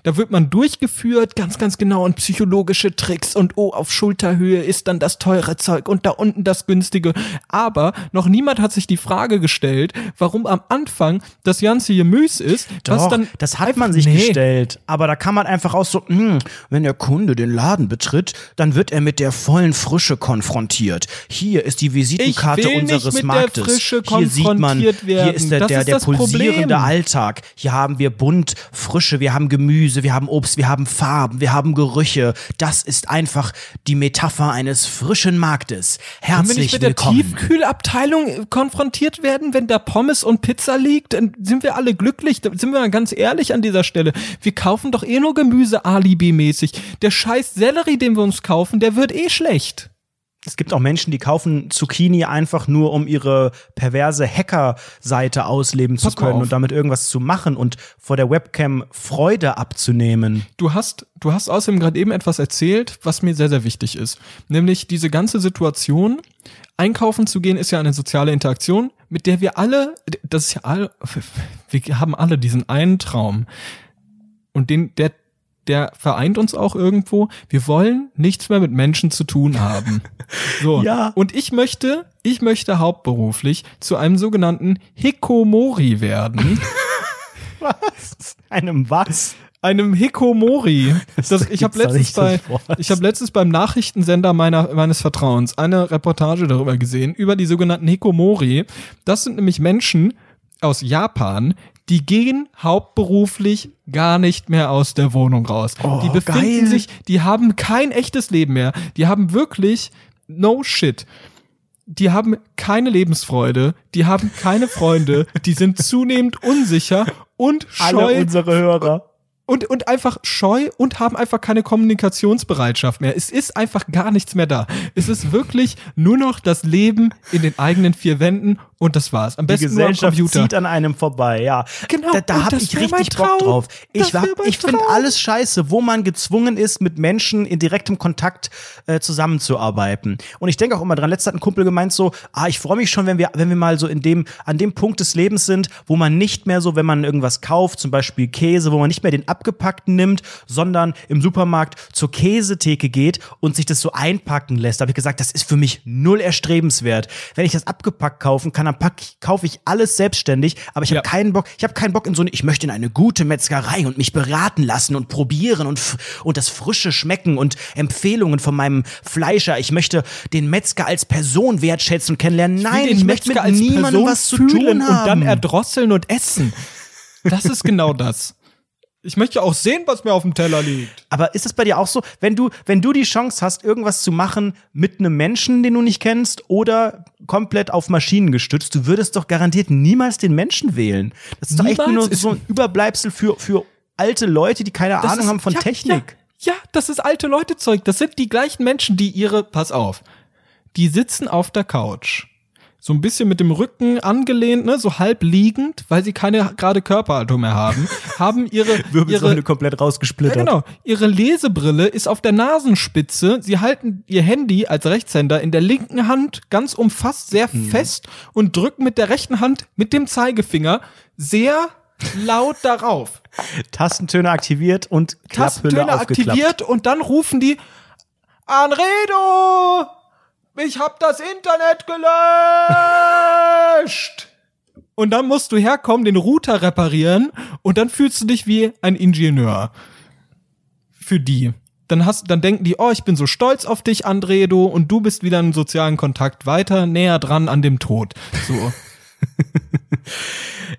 Da wird man durchgeführt, ganz, ganz genau und psychologische Tricks und oh, auf Schulterhöhe ist dann das teure Zeug und da unten das günstige. Aber noch niemand hat sich die Frage gestellt, warum am Anfang das ganze Gemüse ist, was Doch, dann das hat man sich Nee. gestellt. Aber da kann man einfach aus so, hm, wenn der Kunde den Laden betritt, dann wird er mit der vollen Frische konfrontiert. Hier ist die Visitenkarte unseres Marktes. Hier sieht man, konfrontiert hier werden. ist der, Das der, ist der das Problem. pulsierende Alltag. Hier haben wir bunt, Frische, wir haben Gemüse, wir haben Obst, wir haben Farben, wir haben Gerüche. Das ist einfach die Metapher eines frischen Marktes. Wenn wir Herzlich nicht mit der willkommen. Tiefkühlabteilung äh, konfrontiert werden, wenn da Pommes und Pizza liegt, dann sind wir alle glücklich. Da sind wir mal ganz ehrlich an dieser Stelle. Wir kaufen doch eh nur Gemüse alibimäßig. Der scheiß Sellerie, den wir uns kaufen, der wird eh schlecht. Es gibt auch Menschen, die kaufen Zucchini einfach nur, um ihre perverse Hacker-Seite ausleben zu Pass mal können und damit irgendwas zu machen und vor der Webcam Freude abzunehmen. Du hast, du hast außerdem gerade eben etwas erzählt, was mir sehr, sehr wichtig ist. Nämlich diese ganze Situation, einkaufen zu gehen, ist ja eine soziale Interaktion, mit der wir alle, das ist ja alle, wir haben alle diesen einen Traum. Und den, der, der vereint uns auch irgendwo. Wir wollen nichts mehr mit Menschen zu tun haben. So. Ja. Und ich möchte, ich möchte hauptberuflich zu einem sogenannten Hikomori werden. Was? Einem was? einem Hikomori. Das, ich gibt's habe letztens das bei ich habe letztens beim Nachrichtensender meiner meines Vertrauens eine Reportage darüber gesehen über die sogenannten Hikomori. Das sind nämlich Menschen aus Japan, die gehen hauptberuflich gar nicht mehr aus der Wohnung raus. Oh, die befinden geil. sich, die haben kein echtes Leben mehr. Die haben wirklich no shit. Die haben keine Lebensfreude, die haben keine Freunde, die sind zunehmend unsicher und scheu Alle unsere Hörer. Und, und einfach scheu und haben einfach keine Kommunikationsbereitschaft mehr. Es ist einfach gar nichts mehr da. Es ist wirklich nur noch das Leben in den eigenen vier Wänden und das war's. Am Die besten am Gesellschaft zieht an einem vorbei, ja. Genau, Da, da habe ich richtig Bock drauf. Ich, war- ich finde alles scheiße, wo man gezwungen ist, mit Menschen in direktem Kontakt äh, zusammenzuarbeiten. Und ich denke auch immer dran, letztens hat ein Kumpel gemeint so, ah, ich freue mich schon, wenn wir, wenn wir mal so in dem, an dem Punkt des Lebens sind, wo man nicht mehr so, wenn man irgendwas kauft, zum Beispiel Käse, wo man nicht mehr den abgepackten nimmt, sondern im Supermarkt zur Käsetheke geht und sich das so einpacken lässt. Da habe ich gesagt, das ist für mich null erstrebenswert. Wenn ich das abgepackt kaufen kann, dann pack, kaufe ich alles selbstständig, aber ich habe Ja. keinen Bock, ich habe keinen Bock in so eine, ich möchte in eine gute Metzgerei und mich beraten lassen und probieren und, und das frische schmecken und Empfehlungen von meinem Fleischer. Ich möchte den Metzger als Person wertschätzen und kennenlernen. Nein, den ich möchte mit niemandem was zu tun haben. und dann erdrosseln und essen. Das ist genau das. Ich möchte auch sehen, was mir auf dem Teller liegt. Aber ist es bei dir auch so, wenn du, wenn du die Chance hast, irgendwas zu machen mit einem Menschen, den du nicht kennst, oder komplett auf Maschinen gestützt, du würdest doch garantiert niemals den Menschen wählen. Das ist doch echt Niemals nur so ein Überbleibsel für, für alte Leute, die keine Das Ahnung ist- haben von ja, Technik. Ja, ja, das ist alte Leute Zeug. Das sind die gleichen Menschen, die ihre, pass auf, die sitzen auf der Couch. So ein bisschen mit dem Rücken angelehnt, ne, so halb liegend, weil sie keine gerade Körperhaltung mehr haben, haben ihre, Wirbelsäule komplett rausgesplittert. ja, genau. Ihre Lesebrille ist auf der Nasenspitze. Sie halten ihr Handy als Rechtshänder in der linken Hand ganz umfasst sehr Mhm. fest und drücken mit der rechten Hand mit dem Zeigefinger sehr laut darauf. Tastentöne aktiviert und Klapphülle Tastentöne aktiviert und dann rufen die Anredo! Ich hab das Internet gelöscht! Und dann musst du herkommen, den Router reparieren und dann fühlst du dich wie ein Ingenieur. Für die. Dann hast, dann denken die, oh, ich bin so stolz auf dich, Andredo, und du bist wieder im sozialen Kontakt weiter, näher dran an dem Tod. So.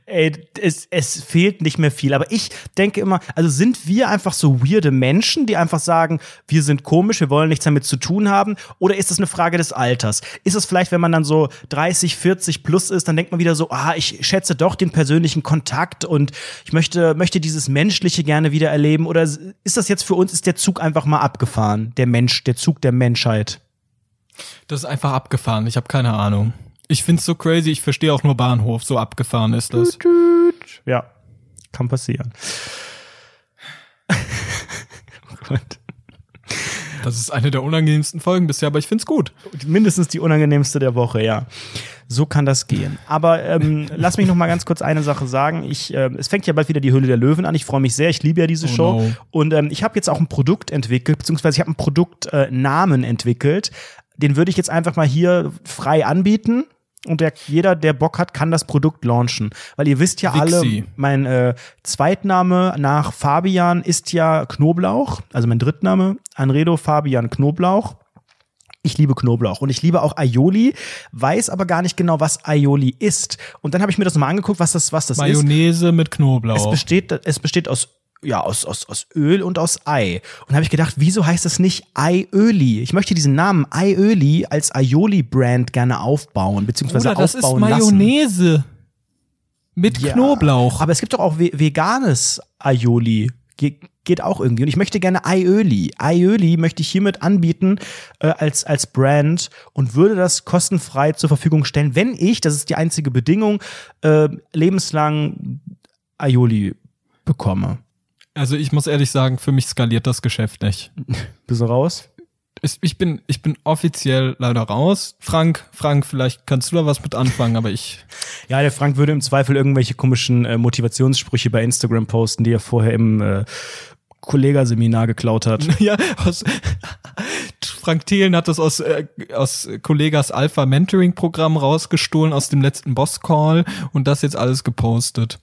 Ey, es, es fehlt nicht mehr viel. Aber ich denke immer, also sind wir einfach so weirde Menschen, die einfach sagen, wir sind komisch, wir wollen nichts damit zu tun haben? Oder ist das eine Frage des Alters? Ist es vielleicht, wenn man dann so 30, 40 plus ist, dann denkt man wieder so, ah, ich schätze doch den persönlichen Kontakt und ich möchte, möchte dieses Menschliche gerne wieder erleben? Oder ist das jetzt für uns, ist der Zug einfach mal abgefahren? Der Mensch, der Zug der Menschheit? Das ist einfach abgefahren. Ich habe keine Ahnung. Ich find's so crazy, ich verstehe auch nur Bahnhof. So abgefahren ist das. Ja, kann passieren. oh Gott. Das ist eine der unangenehmsten Folgen bisher, aber ich find's gut. mindestens die unangenehmste der Woche, ja. So kann das gehen. Aber ähm, lass mich noch mal ganz kurz eine Sache sagen. Ich, ähm, es fängt ja bald wieder die Hülle der Löwen an. Ich freue mich sehr. Ich liebe ja diese Oh Show. no. Und ähm, ich habe jetzt auch ein Produkt entwickelt, beziehungsweise ich habe einen Produktnamen äh, entwickelt. Den würde ich jetzt einfach mal hier frei anbieten. Und der, jeder, der Bock hat, kann das Produkt launchen. Weil ihr wisst ja alle, Wixi. mein äh, Zweitname nach Fabian ist ja Knoblauch. Also mein Drittname, Anredo Fabian Knoblauch. Ich liebe Knoblauch und ich liebe auch Aioli, weiß aber gar nicht genau, was Aioli ist. Und dann habe ich mir das nochmal angeguckt, was das, was das ist. Mayonnaise mit Es Knoblauch. besteht, es besteht aus, ja, aus, aus, aus Öl und aus Ei. Und habe ich gedacht, wieso heißt das nicht Aiöli? Ich möchte diesen Namen Aiöli als Aioli-Brand gerne aufbauen, beziehungsweise Bruder, das ist aufbauen lassen. Mayonnaise mit Ja, Knoblauch. Aber es gibt doch auch ve veganes Aioli. Ge geht auch irgendwie. Und ich möchte gerne Aiöli. Aiöli möchte ich hiermit anbieten äh, als, als Brand und würde das kostenfrei zur Verfügung stellen, wenn ich, das ist die einzige Bedingung, äh, lebenslang Aioli bekomme. Also ich muss ehrlich sagen, für mich skaliert das Geschäft nicht. Bist du raus? Ich, bin, ich bin offiziell leider raus. Frank, Frank, vielleicht kannst du da was mit anfangen, aber ich, Ja, der Frank würde im Zweifel irgendwelche komischen äh, Motivationssprüche bei Instagram posten, die er vorher im äh, Kollegaseminar geklaut hat. ja, aus, Frank Thelen hat das aus, äh, aus Kollegas Alpha Mentoring Programm rausgestohlen, aus dem letzten Boss Call und das jetzt alles gepostet.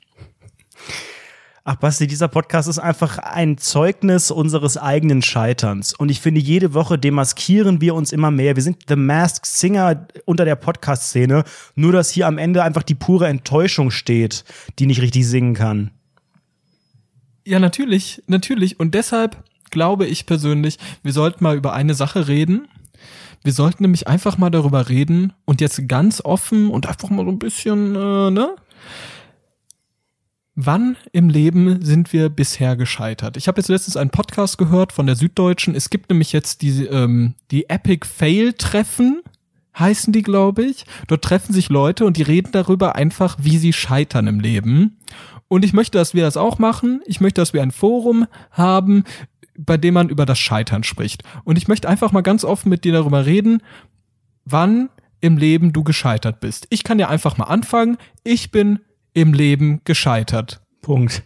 Ach Basti, dieser Podcast ist einfach ein Zeugnis unseres eigenen Scheiterns. Und ich finde, jede Woche demaskieren wir uns immer mehr. Wir sind The Masked Singer unter der Podcast-Szene. Nur, dass hier am Ende einfach die pure Enttäuschung steht, die nicht richtig singen kann. Ja, natürlich, natürlich. Und deshalb glaube ich persönlich, wir sollten mal über eine Sache reden. Wir sollten nämlich einfach mal darüber reden und jetzt ganz offen und einfach mal so ein bisschen, äh, ne? Wann im Leben sind wir bisher gescheitert? Ich habe jetzt letztens einen Podcast gehört von der Süddeutschen. Es gibt nämlich jetzt die, ähm, die Epic Fail Treffen, heißen die, glaube ich. Dort treffen sich Leute und die reden darüber einfach, wie sie scheitern im Leben. Und ich möchte, dass wir das auch machen. Ich möchte, dass wir ein Forum haben, bei dem man über das Scheitern spricht. Und ich möchte einfach mal ganz offen mit dir darüber reden, wann im Leben du gescheitert bist. Ich kann ja einfach mal anfangen. Ich bin im Leben gescheitert. Punkt.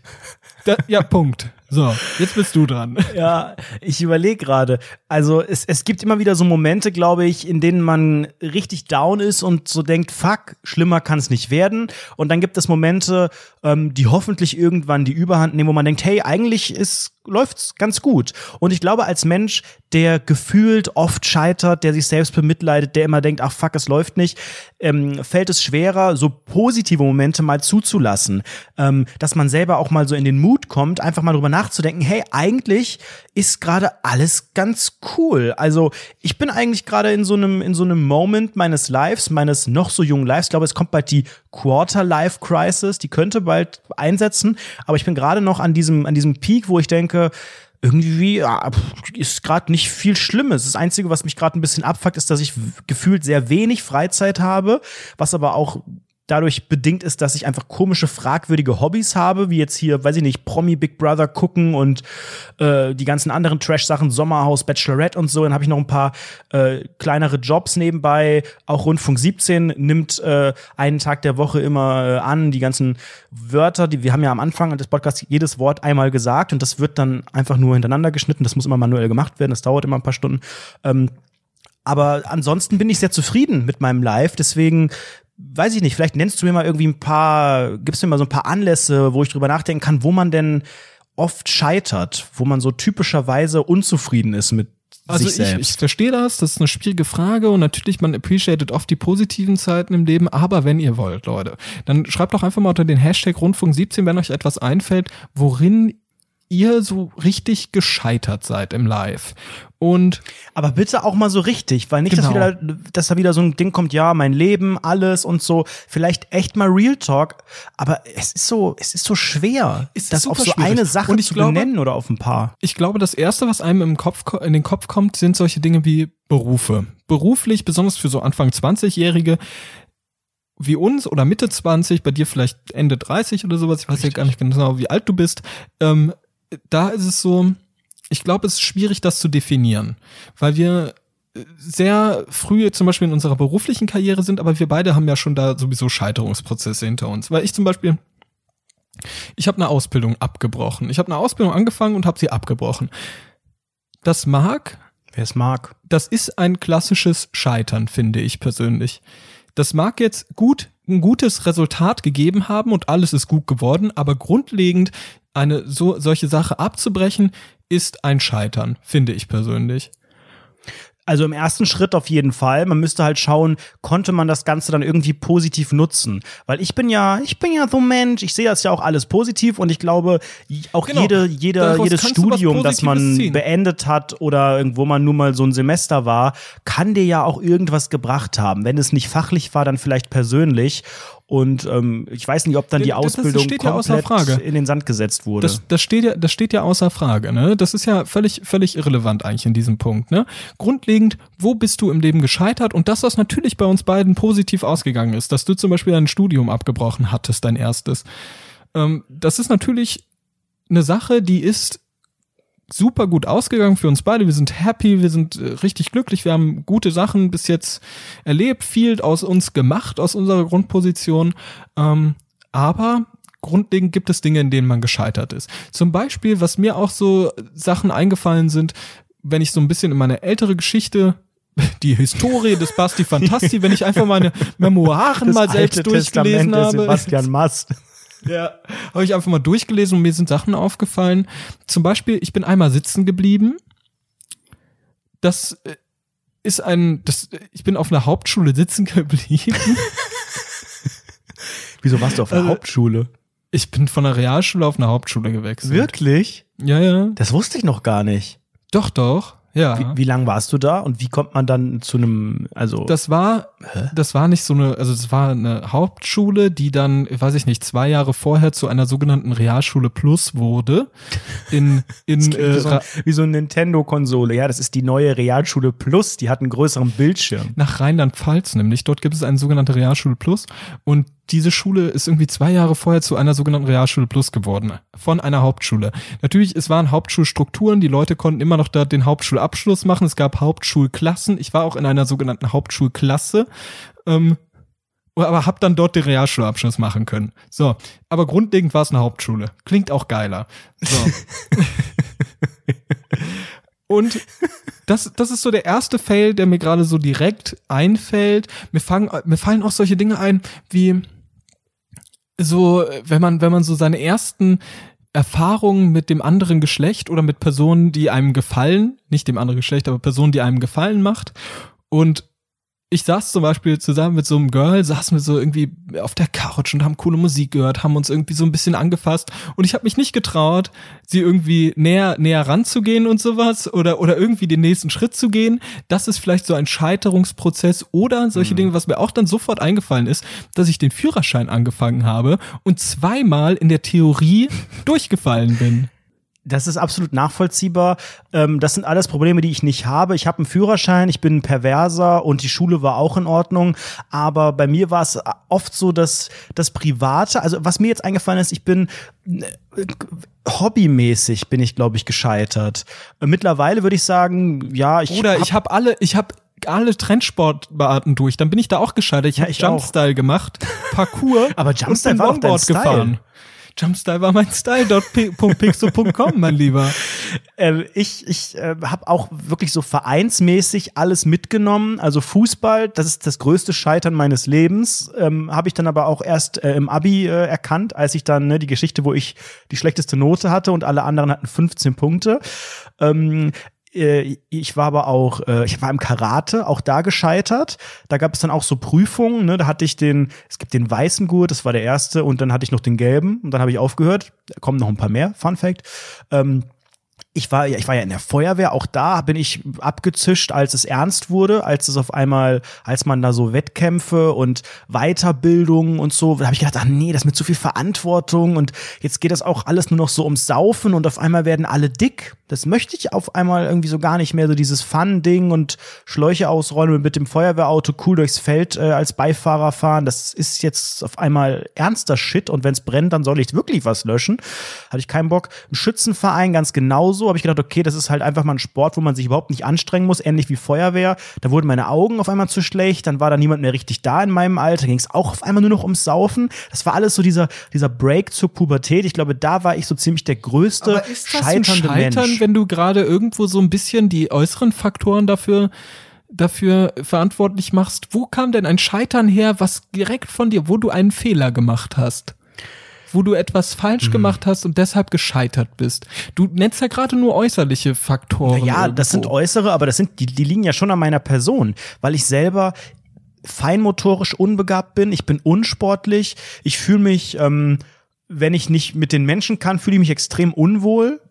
Da, ja, Punkt. So, jetzt bist du dran. Ja, ich überlege gerade. Also es, es gibt immer wieder so Momente, glaube ich, in denen man richtig down ist und so denkt, fuck, schlimmer kann es nicht werden. Und dann gibt es Momente, ähm, die hoffentlich irgendwann die Überhand nehmen, wo man denkt, hey, eigentlich ist läuft's ganz gut. Und ich glaube, als Mensch, der gefühlt oft scheitert, der sich selbst bemitleidet, der immer denkt, ach fuck, es läuft nicht, ähm, fällt es schwerer, so positive Momente mal zuzulassen. Ähm, dass man selber auch mal so in den Mut kommt, einfach mal drüber nachzudenken, hey, eigentlich ist gerade alles ganz cool. Also ich bin eigentlich gerade in so einem in so einem Moment meines Lives, meines noch so jungen Lives. Ich glaube, es kommt bald die Quarter Life Crisis, die könnte bald einsetzen. Aber ich bin gerade noch an diesem an diesem Peak, wo ich denke, irgendwie ist gerade nicht viel Schlimmes. Das Einzige, was mich gerade ein bisschen abfuckt, ist, dass ich gefühlt sehr wenig Freizeit habe, was aber auch dadurch bedingt ist, dass ich einfach komische, fragwürdige Hobbys habe, wie jetzt hier, weiß ich nicht, Promi Big Brother gucken und äh, die ganzen anderen Trash-Sachen, Sommerhaus, Bachelorette und so. Dann habe ich noch ein paar äh, kleinere Jobs nebenbei. Auch Rundfunk 17 nimmt äh, einen Tag der Woche immer äh, an, die ganzen Wörter, die wir haben ja am Anfang des Podcasts jedes Wort einmal gesagt und das wird dann einfach nur hintereinander geschnitten. Das muss immer manuell gemacht werden, das dauert immer ein paar Stunden. Ähm, aber ansonsten bin ich sehr zufrieden mit meinem Live. Deswegen weiß ich nicht, vielleicht nennst du mir mal irgendwie ein paar, gibst mir mal so ein paar Anlässe, wo ich drüber nachdenken kann, wo man denn oft scheitert, wo man so typischerweise unzufrieden ist mit also sich selbst. Ich, ich verstehe das, das ist eine schwierige Frage und natürlich, man appreciated oft die positiven Zeiten im Leben, aber wenn ihr wollt, Leute, dann schreibt doch einfach mal unter den Hashtag Rundfunk 17, wenn euch etwas einfällt, worin ihr so richtig gescheitert seid im Live. Und aber bitte auch mal so richtig, weil nicht, Genau. dass, wieder, dass da wieder so ein Ding kommt, ja, mein Leben, alles und so. Vielleicht echt mal Real Talk, aber es ist so, es ist so schwer, Es ist das auf so schwierig. eine Sache zu glaube- benennen oder auf ein paar. ich glaube, das erste, was einem im Kopf, ko- in den Kopf kommt, sind solche Dinge wie Berufe. Beruflich, besonders für so Anfang 20-Jährige, wie uns oder Mitte 20, bei dir vielleicht Ende 30 oder sowas, ich weiß ja gar nicht genau, wie alt du bist, ähm, da ist es so, ich glaube, es ist schwierig, das zu definieren, weil wir äh, sehr früh zum Beispiel in unserer beruflichen Karriere sind, aber wir beide haben ja schon da sowieso Scheiterungsprozesse hinter uns. Weil ich zum Beispiel, ich habe eine Ausbildung abgebrochen. Ich habe eine Ausbildung angefangen und habe sie abgebrochen. Das mag, Wer es mag. das ist ein klassisches Scheitern, finde ich persönlich. Das mag jetzt gut ein gutes Resultat gegeben haben und alles ist gut geworden, aber grundlegend eine so solche Sache abzubrechen ist ein Scheitern, finde ich persönlich. Also im ersten Schritt auf jeden Fall. Man müsste halt schauen, konnte man das Ganze dann irgendwie positiv nutzen? Weil ich bin ja, ich bin ja so ein Mensch, ich sehe das ja auch alles positiv und ich glaube, auch Genau. jede, Daraus jedes Studium, das man ziehen. beendet hat oder irgendwo man nur mal so ein Semester war, kann dir ja auch irgendwas gebracht haben. Wenn es nicht fachlich war, dann vielleicht persönlich. Und ähm, ich weiß nicht, ob dann die Das- das Ausbildung ja außer komplett Frage. in den Sand gesetzt wurde. Das, das steht ja, das steht ja außer Frage, ne? Das ist ja völlig, völlig irrelevant eigentlich in diesem Punkt, ne? Grundlegend, wo bist du im Leben gescheitert? Und das, was natürlich bei uns beiden positiv ausgegangen ist, dass du zum Beispiel dein Studium abgebrochen hattest, dein erstes. Ähm, das ist natürlich eine Sache, die ist super gut ausgegangen für uns beide. Wir sind happy, wir sind äh, richtig glücklich, wir haben gute Sachen bis jetzt erlebt, viel aus uns gemacht, aus unserer Grundposition. Ähm, aber grundlegend gibt es Dinge, in denen man gescheitert ist. Zum Beispiel, was mir auch so Sachen eingefallen sind, wenn ich so ein bisschen in meine ältere Geschichte die Historie des Basti Fantasti, wenn ich einfach meine Memoiren mal selbst durchgelesen der habe. Sebastian Mast. Ja, habe ich einfach mal durchgelesen und mir sind Sachen aufgefallen. Zum Beispiel, ich bin einmal sitzen geblieben. Das äh, ist ein, das, ich bin auf einer Hauptschule sitzen geblieben. Wieso warst du auf der Also- Hauptschule? Ich bin von der Realschule auf eine Hauptschule gewechselt. Wirklich? Ja, ja. Das wusste ich noch gar nicht. Doch, doch. Ja. Wie, wie lang warst du da und wie kommt man dann zu einem, also Das war, das war nicht so eine, also das war eine Hauptschule, die dann, weiß ich nicht, zwei Jahre vorher zu einer sogenannten Realschule Plus wurde. In, in, äh, wie, so, ein- wie so eine Nintendo-Konsole. Ja, das ist die neue Realschule Plus, die hat einen größeren Bildschirm. nach Rheinland-Pfalz nämlich. Dort gibt es eine sogenannte Realschule Plus und diese Schule ist irgendwie zwei Jahre vorher zu einer sogenannten Realschule Plus geworden. Von einer Hauptschule. Natürlich, es waren Hauptschulstrukturen, die Leute konnten immer noch da den Hauptschulabschluss machen. Es gab Hauptschulklassen. Ich war auch in einer sogenannten Hauptschulklasse. Ähm, aber hab dann dort den Realschulabschluss machen können. So, aber grundlegend war es eine Hauptschule. Klingt auch geiler. So. Und das, das ist so der erste Fail, der mir gerade so direkt einfällt. Mir, fangen, mir fallen auch solche Dinge ein, wie so, wenn man, wenn man so seine ersten Erfahrungen mit dem anderen Geschlecht oder mit Personen, die einem gefallen, nicht dem anderen Geschlecht, aber Personen, die einem gefallen macht. Und ich saß zum Beispiel zusammen mit so einem Girl, saßen wir so irgendwie auf der Couch und haben coole Musik gehört, haben uns irgendwie so ein bisschen angefasst und ich habe mich nicht getraut, sie irgendwie näher näher ranzugehen und sowas oder oder irgendwie den nächsten Schritt zu gehen. Das ist vielleicht so ein Scheiterungsprozess oder solche Dinge, was mir auch dann sofort eingefallen ist, dass ich den Führerschein angefangen habe und zweimal in der Theorie durchgefallen bin. Das ist absolut nachvollziehbar. Ähm, das sind alles Probleme, die ich nicht habe. Ich habe einen Führerschein, ich bin ein Perverser und die Schule war auch in Ordnung. Aber bei mir war es oft so, dass das Private, also was mir jetzt eingefallen ist, ich bin äh, hobbymäßig bin ich, glaube ich, gescheitert. Mittlerweile würde ich sagen, ja, ich. Oder ich habe alle, ich habe alle Trendsportarten durch. Dann bin ich da auch gescheitert. Ich Ja, habe Jumpstyle gemacht, Parkour Aber Jumpstyle und bin war doch dein Longboard gefahren. Jumpstyle war mein Style.pixel.com, mein Lieber. Ähm, ich ich äh, habe auch wirklich so vereinsmäßig alles mitgenommen. Also Fußball, das ist das größte Scheitern meines Lebens. Ähm, habe ich dann aber auch erst äh, im Abi äh, erkannt, als ich dann ne, die Geschichte, wo ich die schlechteste Note hatte und alle anderen hatten 15 Punkte. Ähm, äh, ich war aber auch, äh, ich war im Karate, auch da gescheitert. Da gab es dann auch so Prüfungen, ne? Da hatte ich den, es gibt den weißen Gurt, das war der erste, und dann hatte ich noch den gelben und dann habe ich aufgehört. Da kommen noch ein paar mehr, Fun Fact. Ähm, ich war, ja, ich war ja in der Feuerwehr, auch da bin ich abgezischt, als es ernst wurde, als es auf einmal, als man da so Wettkämpfe und Weiterbildung und so, da habe ich gedacht, ach nee, das mit zu viel Verantwortung und jetzt geht das auch alles nur noch so ums Saufen und auf einmal werden alle dick. Das möchte ich auf einmal irgendwie so gar nicht mehr, so dieses Fun-Ding und Schläuche ausrollen und mit dem Feuerwehrauto cool durchs Feld äh, als Beifahrer fahren. Das ist jetzt auf einmal ernster Shit und wenn es brennt, dann soll ich wirklich was löschen. Hatte ich keinen Bock. Ein Schützenverein ganz genauso. Habe ich gedacht, okay, das ist halt einfach mal ein Sport, wo man sich überhaupt nicht anstrengen muss, ähnlich wie Feuerwehr. Da wurden meine Augen auf einmal zu schlecht, dann war da niemand mehr richtig da in meinem Alter, ging es auch auf einmal nur noch ums Saufen. Das war alles so dieser, dieser Break zur Pubertät. Ich glaube, da war ich so ziemlich der größte Aber ist das scheiternde Scheitern, Mensch. wenn du gerade irgendwo so ein bisschen die äußeren Faktoren dafür dafür verantwortlich machst? Wo kam denn ein Scheitern her, was direkt von dir, wo du einen Fehler gemacht hast? Wo du etwas Mhm. falsch gemacht hast und deshalb gescheitert bist. Du nennst ja gerade nur äußerliche Faktoren. Ja, das sind irgendwo. äußere, aber das sind, die, die liegen ja schon an meiner Person, weil ich selber feinmotorisch unbegabt bin, ich bin unsportlich, ich fühle mich, ähm, wenn ich nicht mit den Menschen kann, fühle ich mich extrem unwohl.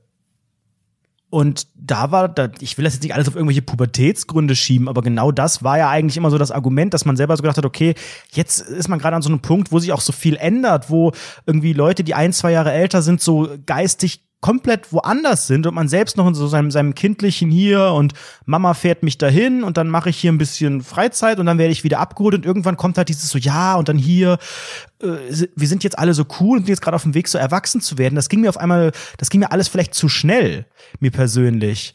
Und da war, da, ich will das jetzt nicht alles auf irgendwelche Pubertätsgründe schieben, aber genau das war ja eigentlich immer so das Argument, dass man selber so gedacht hat, okay, jetzt ist man gerade an so einem Punkt, wo sich auch so viel ändert, wo irgendwie Leute, die ein, zwei Jahre älter sind, so geistig komplett woanders sind und man selbst noch in so seinem, seinem kindlichen hier und Mama fährt mich dahin und dann mache ich hier ein bisschen Freizeit und dann werde ich wieder abgeholt und irgendwann kommt halt dieses so, ja und dann hier, äh, wir sind jetzt alle so cool und jetzt gerade auf dem Weg so erwachsen zu werden. Das ging mir auf einmal, das ging mir alles vielleicht zu schnell, mir persönlich.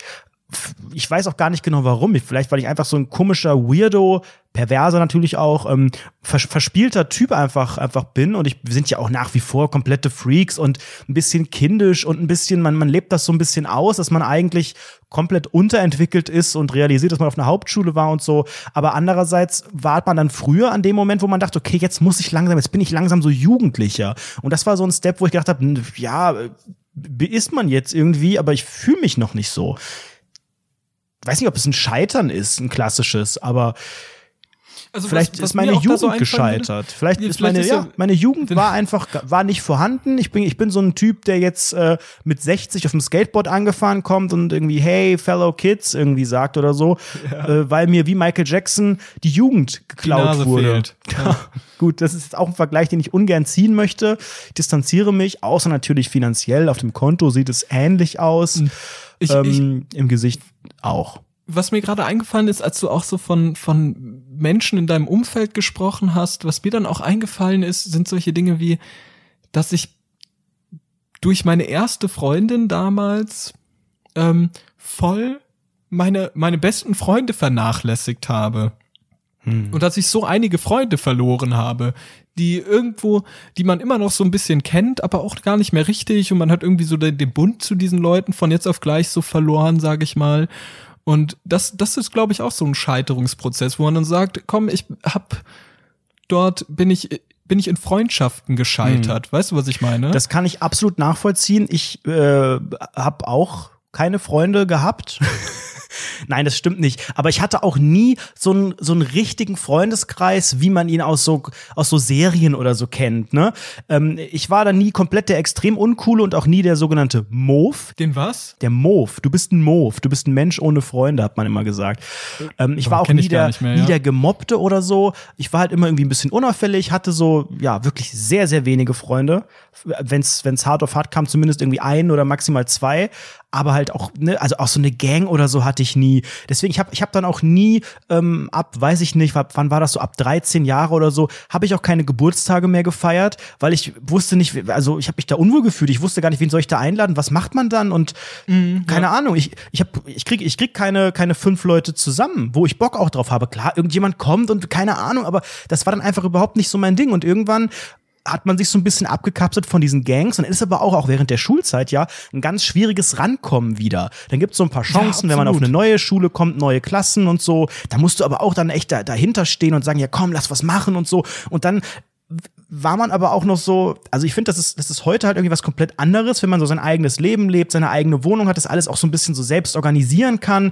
Ich weiß auch gar nicht genau warum. Vielleicht, weil ich einfach so ein komischer Weirdo, perverser natürlich auch, ähm, vers verspielter Typ einfach, einfach bin. Und ich, wir sind ja auch nach wie vor komplette Freaks und ein bisschen kindisch und ein bisschen, man, man lebt das so ein bisschen aus, dass man eigentlich komplett unterentwickelt ist und realisiert, dass man auf einer Hauptschule war und so. Aber andererseits war man dann früher an dem Moment, wo man dachte, okay, jetzt muss ich langsam, jetzt bin ich langsam so Jugendlicher. Und das war so ein Step, wo ich gedacht habe, ja, ist man jetzt irgendwie, aber ich fühle mich noch nicht so. Ich weiß nicht, ob es ein Scheitern ist, ein klassisches, aber Also vielleicht was- was ist meine Jugend so gescheitert. Vielleicht Ja, ist vielleicht meine, ist ja, ja- meine Jugend war einfach, war nicht vorhanden. Ich bin, ich bin so ein Typ, der jetzt äh, mit 60 auf dem Skateboard angefahren kommt und irgendwie, hey, fellow kids, irgendwie sagt oder so, äh, weil mir wie Michael Jackson die Jugend geklaut Nase wurde. Ja. Gut, das ist jetzt auch ein Vergleich, den ich ungern ziehen möchte. Ich distanziere mich, außer natürlich finanziell. Auf dem Konto sieht es ähnlich aus. Ich, ich, ähm, Im Gesicht auch. was mir gerade eingefallen ist, als du auch so von, von Menschen in deinem Umfeld gesprochen hast, was mir dann auch eingefallen ist, sind solche Dinge wie, dass ich durch meine erste Freundin damals ähm, voll meine, meine besten Freunde vernachlässigt habe. Und dass ich so einige Freunde verloren habe, die irgendwo, die man immer noch so ein bisschen kennt, aber auch gar nicht mehr richtig und man hat irgendwie so den, den Bund zu diesen Leuten von jetzt auf gleich so verloren, sage ich mal. Und das, das ist, glaube ich, auch so ein Scheiterungsprozess, wo man dann sagt, komm, ich hab dort bin ich bin ich in Freundschaften gescheitert. Weißt du, was ich meine? Das kann ich absolut nachvollziehen. Ich äh, habe auch keine Freunde gehabt. Nein, das stimmt nicht. Aber ich hatte auch nie so einen, so einen richtigen Freundeskreis, wie man ihn aus so, aus so Serien oder so kennt. Ne? Ähm, ich war da nie komplett der extrem uncoole und auch nie der sogenannte Move. Den was? Der Move. Du bist ein Move. Du bist ein Mensch ohne Freunde, hat man immer gesagt. Ähm, ich Aber war auch nie der, mehr, nie ja. der Gemobbte oder so. Ich war halt immer irgendwie ein bisschen unauffällig, hatte so, ja, wirklich sehr, sehr wenige Freunde. Wenn's, wenn's hart auf hart kam, zumindest irgendwie ein oder maximal zwei. Aber halt auch, ne, also auch so eine Gang oder so hatte ich nie. Deswegen, ich habe ich hab dann auch nie ähm, ab, weiß ich nicht, wann war das so, ab 13 Jahre oder so, habe ich auch keine Geburtstage mehr gefeiert, weil ich wusste nicht, also ich habe mich da unwohl gefühlt. Ich wusste gar nicht, wen soll ich da einladen, was macht man dann? Und keine Ahnung, ich, ich, hab, ich krieg, ich krieg keine, keine fünf Leute zusammen, wo ich Bock auch drauf habe. Klar, irgendjemand kommt und keine Ahnung, aber das war dann einfach überhaupt nicht so mein Ding. Und irgendwann hat man sich so ein bisschen abgekapselt von diesen Gangs und ist aber auch, auch während der Schulzeit ja ein ganz schwieriges Rankommen wieder. Dann gibt's so ein paar Chancen, wenn man auf eine neue Schule kommt, neue Klassen und so. Da musst du aber auch dann echt da, dahinter stehen und sagen, ja komm, lass was machen und so. Und dann war man aber auch noch so, also ich finde, das ist, das ist heute halt irgendwie was komplett anderes, wenn man so sein eigenes Leben lebt, seine eigene Wohnung hat, das alles auch so ein bisschen so selbst organisieren kann.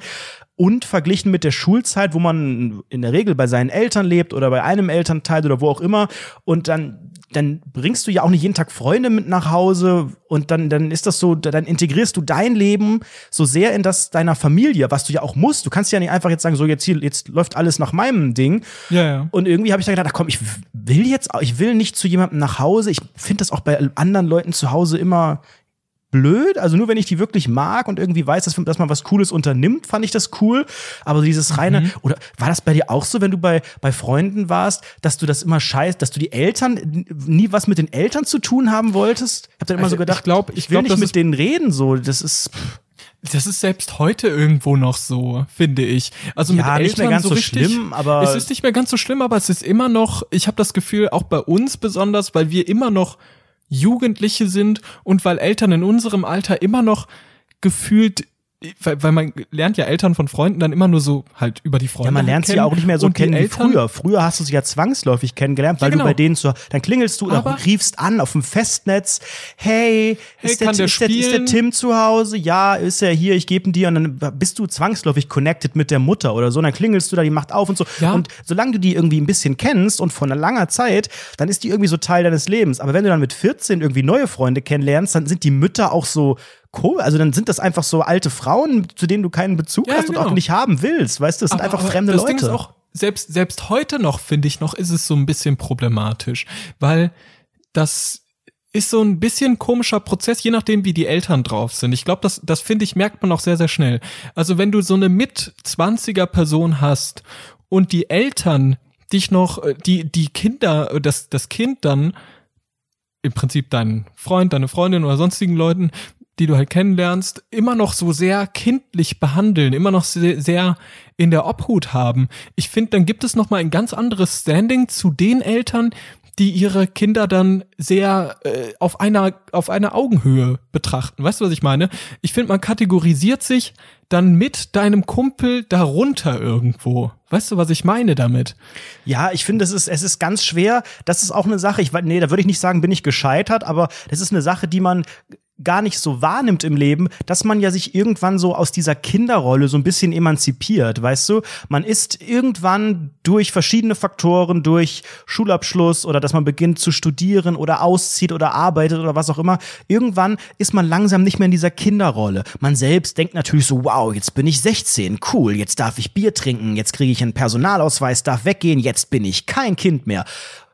Und verglichen mit der Schulzeit, wo man in der Regel bei seinen Eltern lebt oder bei einem Elternteil oder wo auch immer, und dann, dann bringst du ja auch nicht jeden Tag Freunde mit nach Hause und dann, dann ist das so, dann integrierst du dein Leben so sehr in das deiner Familie, was du ja auch musst. Du kannst ja nicht einfach jetzt sagen, so jetzt hier, jetzt läuft alles nach meinem Ding. Ja, ja. Und irgendwie habe ich dann gedacht, ach komm, ich will jetzt, ich will nicht zu jemandem nach Hause. Ich finde das auch bei anderen Leuten zu Hause immer blöd. Also nur wenn ich die wirklich mag und irgendwie weiß, dass, dass man was Cooles unternimmt, fand ich das cool. Aber dieses reine, oder war das bei dir auch so, wenn du bei, bei Freunden warst, dass du das immer scheiß, dass du die Eltern nie was mit den Eltern zu tun haben wolltest? Ich hab dann immer Also, so gedacht, ich glaub- ich will glaub, nicht mit denen reden, so. Das ist, pff, Das ist selbst heute irgendwo noch so, finde ich. Also Ja, mit nicht mehr Eltern ganz so so richtig, schlimm, aber- es ist nicht mehr ganz so schlimm, aber es ist immer noch. Ich habe das Gefühl, auch bei uns besonders, weil wir immer noch Jugendliche sind und weil Eltern in unserem Alter immer noch gefühlt weil, weil man lernt ja Eltern von Freunden dann immer nur so halt über die Freunde. Ja, man lernt sie ja auch nicht mehr so Und kennen wie früher. Früher hast du sie ja zwangsläufig kennengelernt, weil Ja, genau. du bei denen zu, dann klingelst du oder Aber- riefst an auf dem Festnetz, hey, Hey, ist, der, der ist, der, ist der? Tim zu Hause? Ja, ist er hier, ich gebe ihn dir und dann bist du zwangsläufig connected mit der Mutter oder so, und dann klingelst du da, die macht auf und so. Ja. Und solange du die irgendwie ein bisschen kennst und von einer langer Zeit, dann ist die irgendwie so Teil deines Lebens. Aber wenn du dann mit 14 irgendwie neue Freunde kennenlernst, dann sind die Mütter auch so Cool, also dann sind das einfach so alte Frauen, zu denen du keinen Bezug Ja, hast und auch genau. nicht haben willst, weißt du, das sind Aber- einfach aber fremde das Leute. Ding ist auch, selbst, selbst heute noch, finde ich noch, ist es so ein bisschen problematisch, weil das ist so ein bisschen komischer Prozess, je nachdem, wie die Eltern drauf sind. Ich glaube, das, das finde ich, merkt man auch sehr, sehr schnell. Also wenn du so eine mit-20er Person hast und die Eltern dich noch, äh, die, die Kinder, äh, das, das Kind dann im Prinzip deinen Freund, deine Freundin oder sonstigen Leuten, die du halt kennenlernst, immer noch so sehr kindlich behandeln, immer noch sehr, sehr in der Obhut haben. Ich finde, dann gibt es noch mal ein ganz anderes Standing zu den Eltern, die ihre Kinder dann sehr äh, auf einer auf einer Augenhöhe betrachten. Weißt du, was ich meine? Ich finde, man kategorisiert sich dann mit deinem Kumpel darunter irgendwo. Weißt du, was ich meine damit? Ja, ich finde, es ist, es ist ganz schwer. Das ist auch eine Sache, ich, nee, da würde ich nicht sagen, bin ich gescheitert, aber das ist eine Sache, die man gar nicht so wahrnimmt im Leben, dass man ja sich irgendwann so aus dieser Kinderrolle so ein bisschen emanzipiert, weißt du? Man ist irgendwann durch verschiedene Faktoren, durch Schulabschluss oder dass man beginnt zu studieren oder auszieht oder arbeitet oder was auch immer, irgendwann ist man langsam nicht mehr in dieser Kinderrolle. Man selbst denkt natürlich so, wow, jetzt bin ich 16, cool, jetzt darf ich Bier trinken, jetzt kriege ich einen Personalausweis, darf weggehen, jetzt bin ich kein Kind mehr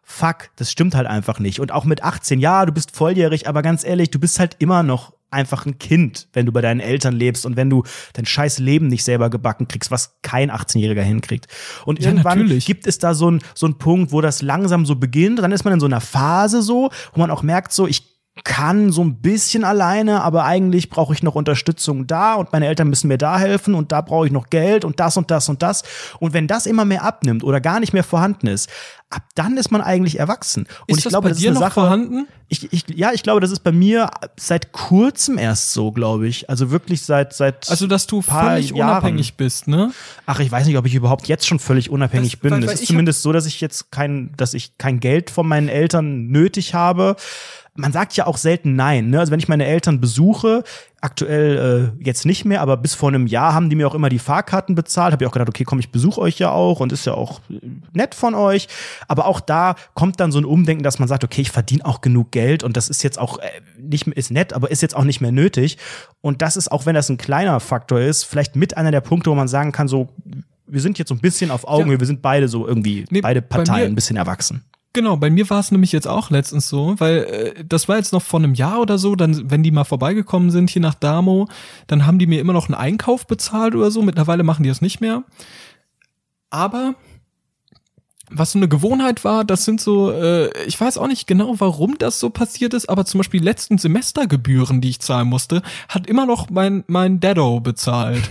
fuck, das stimmt halt einfach nicht. Und auch mit 18, ja, du bist volljährig, aber ganz ehrlich, du bist halt immer noch einfach ein Kind, wenn du bei deinen Eltern lebst und wenn du dein scheiß Leben nicht selber gebacken kriegst, was kein 18-Jähriger hinkriegt. Und Ja, irgendwann natürlich. gibt es da so einen so einen Punkt, wo das langsam so beginnt. Dann ist man in so einer Phase so, wo man auch merkt, so, ich kann so ein bisschen alleine, aber eigentlich brauche ich noch Unterstützung da und meine Eltern müssen mir da helfen und da brauche ich noch Geld und das und das und das. Und wenn das immer mehr abnimmt oder gar nicht mehr vorhanden ist, ab dann ist man eigentlich erwachsen. Und Ist ich das glaube, bei das ist dir eine noch Sache. vorhanden? Ich, ich, ja, ich glaube, das ist bei mir seit kurzem erst so, glaube ich. Also wirklich seit seit Also, dass du völlig Jahren. unabhängig bist, ne? Ach, ich weiß nicht, ob ich überhaupt jetzt schon völlig unabhängig Das- bin. weil- Es ist zumindest so, dass ich jetzt kein, dass ich kein Geld von meinen Eltern nötig habe. Man sagt ja auch selten nein. Ne? Also wenn ich meine Eltern besuche, Aktuell äh, jetzt nicht mehr, aber bis vor einem Jahr haben die mir auch immer die Fahrkarten bezahlt. Habe ich auch gedacht, okay, komm, ich besuche euch ja auch und ist ja auch äh, nett von euch. Aber auch da kommt dann so ein Umdenken, dass man sagt, okay, ich verdiene auch genug Geld und das ist jetzt auch äh, nicht mehr, ist nett, aber ist jetzt auch nicht mehr nötig. Und das ist, auch wenn das ein kleiner Faktor ist, vielleicht mit einer der Punkte, wo man sagen kann, so, wir sind jetzt so ein bisschen auf Augenhöhe, Ja. wir sind beide so irgendwie, Nee, beide bei Parteien ein bisschen erwachsen. Genau, bei mir war es nämlich jetzt auch letztens so, weil äh, das war jetzt noch vor einem Jahr oder so, dann, wenn die mal vorbeigekommen sind hier nach Damo, dann haben die mir immer noch einen Einkauf bezahlt oder so. Mittlerweile machen die das nicht mehr. Aber was so eine Gewohnheit war, das sind so, äh, ich weiß auch nicht genau, warum das so passiert ist, aber zum Beispiel die letzten Semestergebühren, die ich zahlen musste, hat immer noch mein, mein Daddo bezahlt.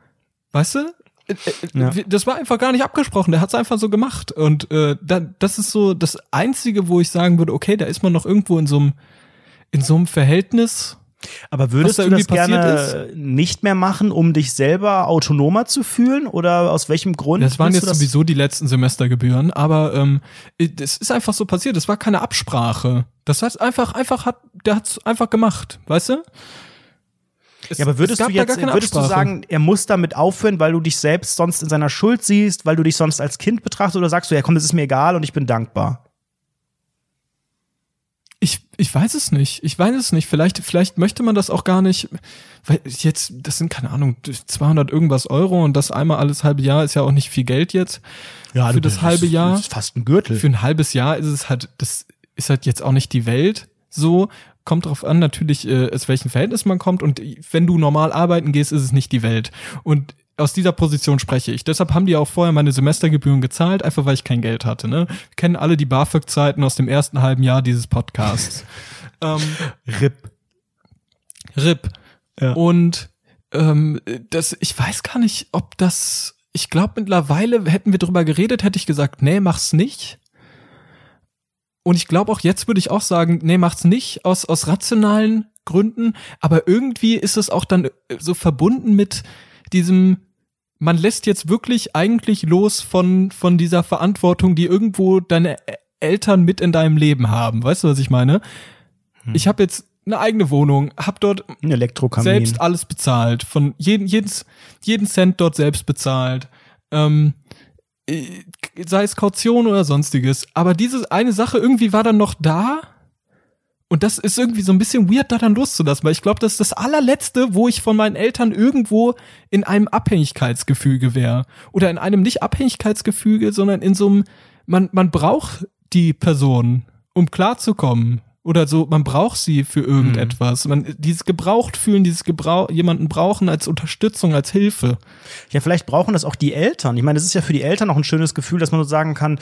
weißt du? Äh, äh, Ja. Das war einfach gar nicht abgesprochen, der hat es einfach so gemacht. Und äh, da, das ist so das Einzige, wo ich sagen würde, okay, da ist man noch irgendwo in so einem in so einem Verhältnis. Aber würdest da du das gerne nicht mehr machen, um dich selber autonomer zu fühlen? Oder aus welchem Grund? Das waren jetzt du sowieso die letzten Semestergebühren, aber ähm, das ist einfach so passiert. Das war keine Absprache. Das heißt einfach, einfach hat, der hat's einfach gemacht, weißt du? Es- Ja, aber würdest es du gab da jetzt, gar keine würdest du sagen, er muss damit aufhören, weil du dich selbst sonst in seiner Schuld siehst, weil du dich sonst als Kind betrachtest, oder sagst du, ja komm, das ist mir egal und ich bin dankbar? Ich, ich weiß es nicht. Ich weiß es nicht. Vielleicht, vielleicht möchte man das auch gar nicht, weil jetzt, das sind keine Ahnung, 200 irgendwas Euro und das einmal alles halbe Jahr ist ja auch nicht viel Geld jetzt. Ja, Für das halbe Jahr? Das ist fast ein Gürtel. Für ein halbes Jahr ist es halt, das ist halt jetzt auch nicht die Welt so. Kommt drauf an, natürlich, äh, aus welchem Verhältnis man kommt. Und wenn du normal arbeiten gehst, ist es nicht die Welt. Und aus dieser Position spreche ich. Deshalb haben die auch vorher meine Semestergebühren gezahlt, einfach weil ich kein Geld hatte. Ne? Wir kennen alle die BAföG-Zeiten aus dem ersten halben Jahr dieses Podcasts. ähm, RIP. RIP. Ja. Und ähm, das, ich weiß gar nicht, ob das. Ich glaube, mittlerweile hätten wir drüber geredet, hätte ich gesagt, nee, mach's nicht. Und ich glaube auch jetzt würde ich auch sagen, nee, macht's nicht aus, aus rationalen Gründen. Aber irgendwie ist es auch dann so verbunden mit diesem, man lässt jetzt wirklich eigentlich los von, von dieser Verantwortung, die irgendwo deine Eltern mit in deinem Leben haben. Weißt du, was ich meine? Ich habe jetzt eine eigene Wohnung, hab dort selbst alles bezahlt, von jeden, jedes, jeden Cent dort selbst bezahlt. Ähm, äh, sei es Kaution oder sonstiges. Aber diese eine Sache irgendwie war dann noch da. Und das ist irgendwie so ein bisschen weird, da dann loszulassen, weil ich glaube, das ist das allerletzte, wo ich von meinen Eltern irgendwo in einem Abhängigkeitsgefüge wäre. Oder in einem nicht Abhängigkeitsgefüge, sondern in so einem, man, man braucht die Person, um klarzukommen. Oder so, man braucht sie für irgendetwas. Man, dieses gebraucht fühlen, dieses Gebrauch, jemanden brauchen als Unterstützung, als Hilfe. Ja, vielleicht brauchen das auch die Eltern. Ich meine, es ist ja für die Eltern auch ein schönes Gefühl, dass man so sagen kann,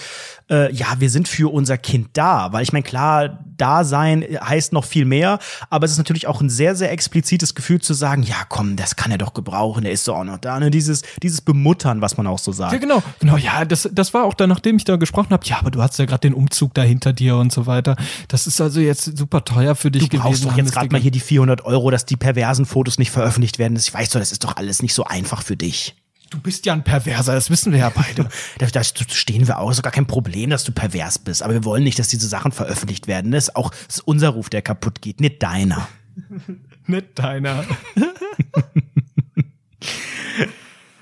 äh, ja, wir sind für unser Kind da. Weil ich meine, klar, da sein heißt noch viel mehr, aber es ist natürlich auch ein sehr, sehr explizites Gefühl zu sagen, ja, komm, das kann er doch gebrauchen, der ist doch auch noch da. Ne? Dieses, dieses Bemuttern, was man auch so sagt. Ja, genau. Genau, ja, das, das war auch dann, nachdem ich da gesprochen habe, ja, aber du hast ja gerade den Umzug da hinter dir und so weiter. Das ist also jetzt super teuer für dich Du brauchst gewesen. doch jetzt gerade mal hier die 400 Euro, dass die perversen Fotos nicht veröffentlicht werden. Ich weiß doch, das ist doch alles nicht so einfach für dich. Du bist ja ein Perverser, das wissen wir ja beide. Da, da stehen wir auch. Ist doch gar kein Problem, dass du pervers bist. Aber wir wollen nicht, dass diese Sachen veröffentlicht werden. Das ist auch das ist unser Ruf, der kaputt geht, nicht deiner. Nicht deiner.